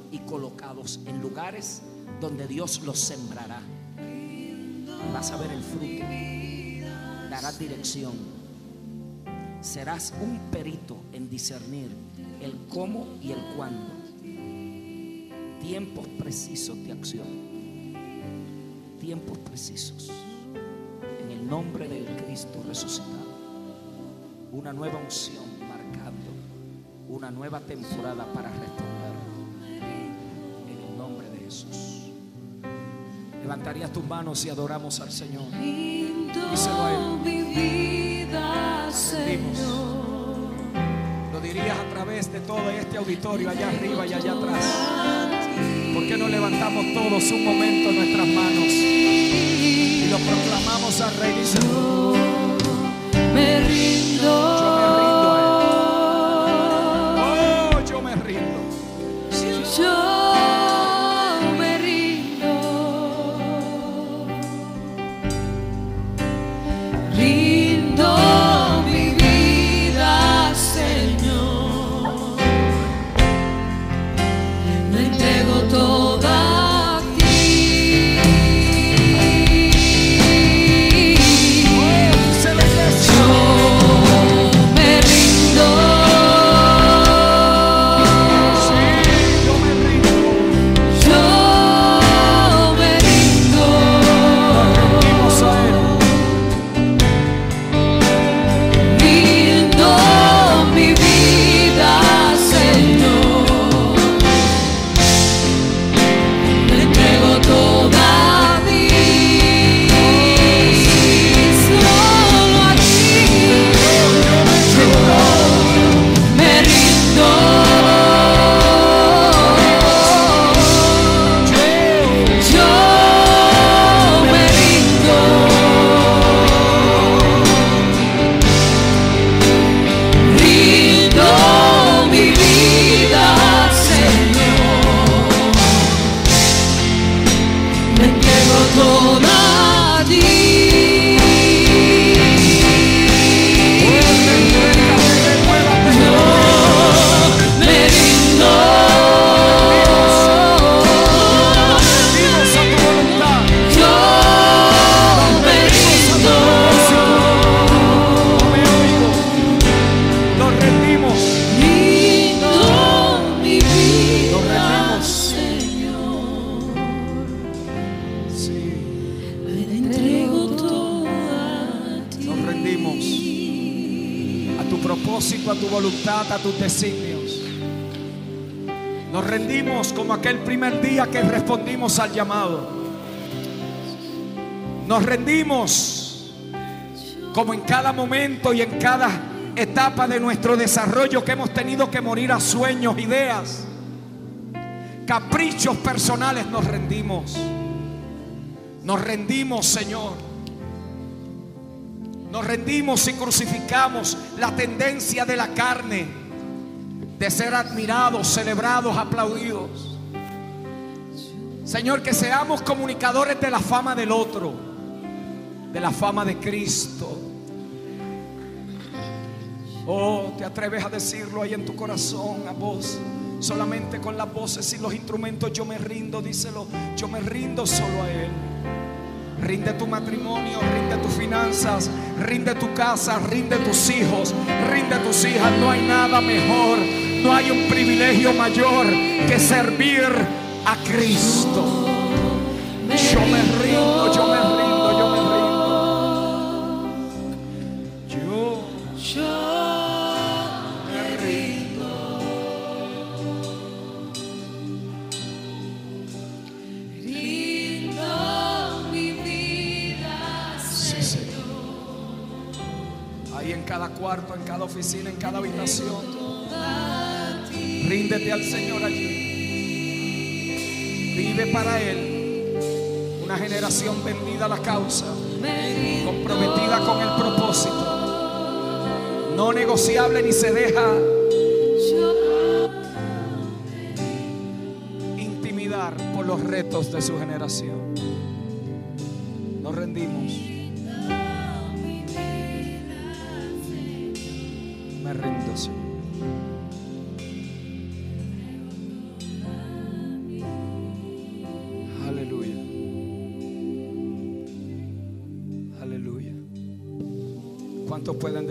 y colocados en lugares donde Dios los sembrará. Vas a ver el fruto, darás dirección. Serás un perito en discernir el cómo y el cuándo. Tiempos precisos de acción. Tiempos precisos. En el nombre del Cristo resucitado. Una nueva unción marcando una nueva temporada para responder. Levantarías tus manos y adoramos al Señor. Díselo a Él. mi vida. Lo dirías a través de todo este auditorio, allá arriba y allá atrás. ¿Por qué no levantamos todos un momento nuestras manos y lo proclamamos al Rey? Dice, Me rindo. Al llamado. Nos rendimos como en cada momento y en cada etapa de nuestro desarrollo que hemos tenido que morir a sueños, ideas, caprichos personales. Nos rendimos. Nos rendimos, Señor. Nos rendimos y crucificamos la tendencia de la carne de ser admirados, celebrados, aplaudidos. Señor, que seamos comunicadores de la fama del otro. de la fama de Cristo. Oh, te atreves a decirlo ahí en tu corazón a voz. Solamente con las voces y los instrumentos yo me rindo, díselo. Yo me rindo solo a Él. Rinde tu matrimonio, rinde tus finanzas, rinde tu casa, rinde tus hijos, rinde tus hijas. No hay nada mejor, no hay un privilegio mayor que servir Cristo. Yo me rindo, yo me rindo, yo me rindo. Yo me rindo. Rindo mi vida, Señor. Ahí en cada cuarto, en cada oficina, en cada habitación. Ríndete al Señor allí. Vive para Él. Una generación vendida a la causa. Comprometida con el propósito. No negociable ni se deja intimidar por los retos de su generación. Nos rendimos. Me rindo, Señor.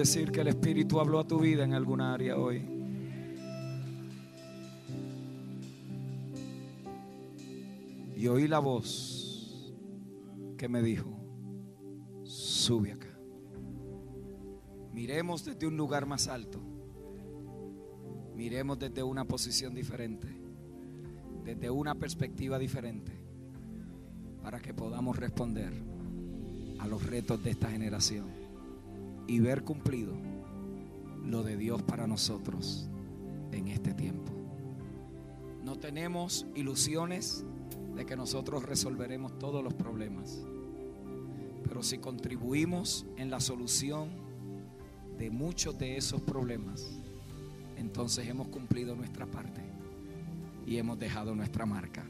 Decir que el Espíritu habló a tu vida en alguna área hoy? Y oí la voz que me dijo, sube acá. Miremos desde un lugar más alto. Miremos desde una posición diferente. Desde una perspectiva diferente. Para que podamos responder a los retos de esta generación. Y ver cumplido lo de Dios para nosotros en este tiempo. No tenemos ilusiones de que nosotros resolveremos todos los problemas. Pero si contribuimos en la solución de muchos de esos problemas, entonces hemos cumplido nuestra parte y hemos dejado nuestra marca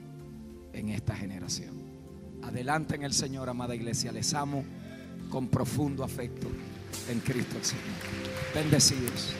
en esta generación. Adelante en el Señor, amada iglesia. Les amo con profundo afecto en Cristo el Señor. Bendecidos.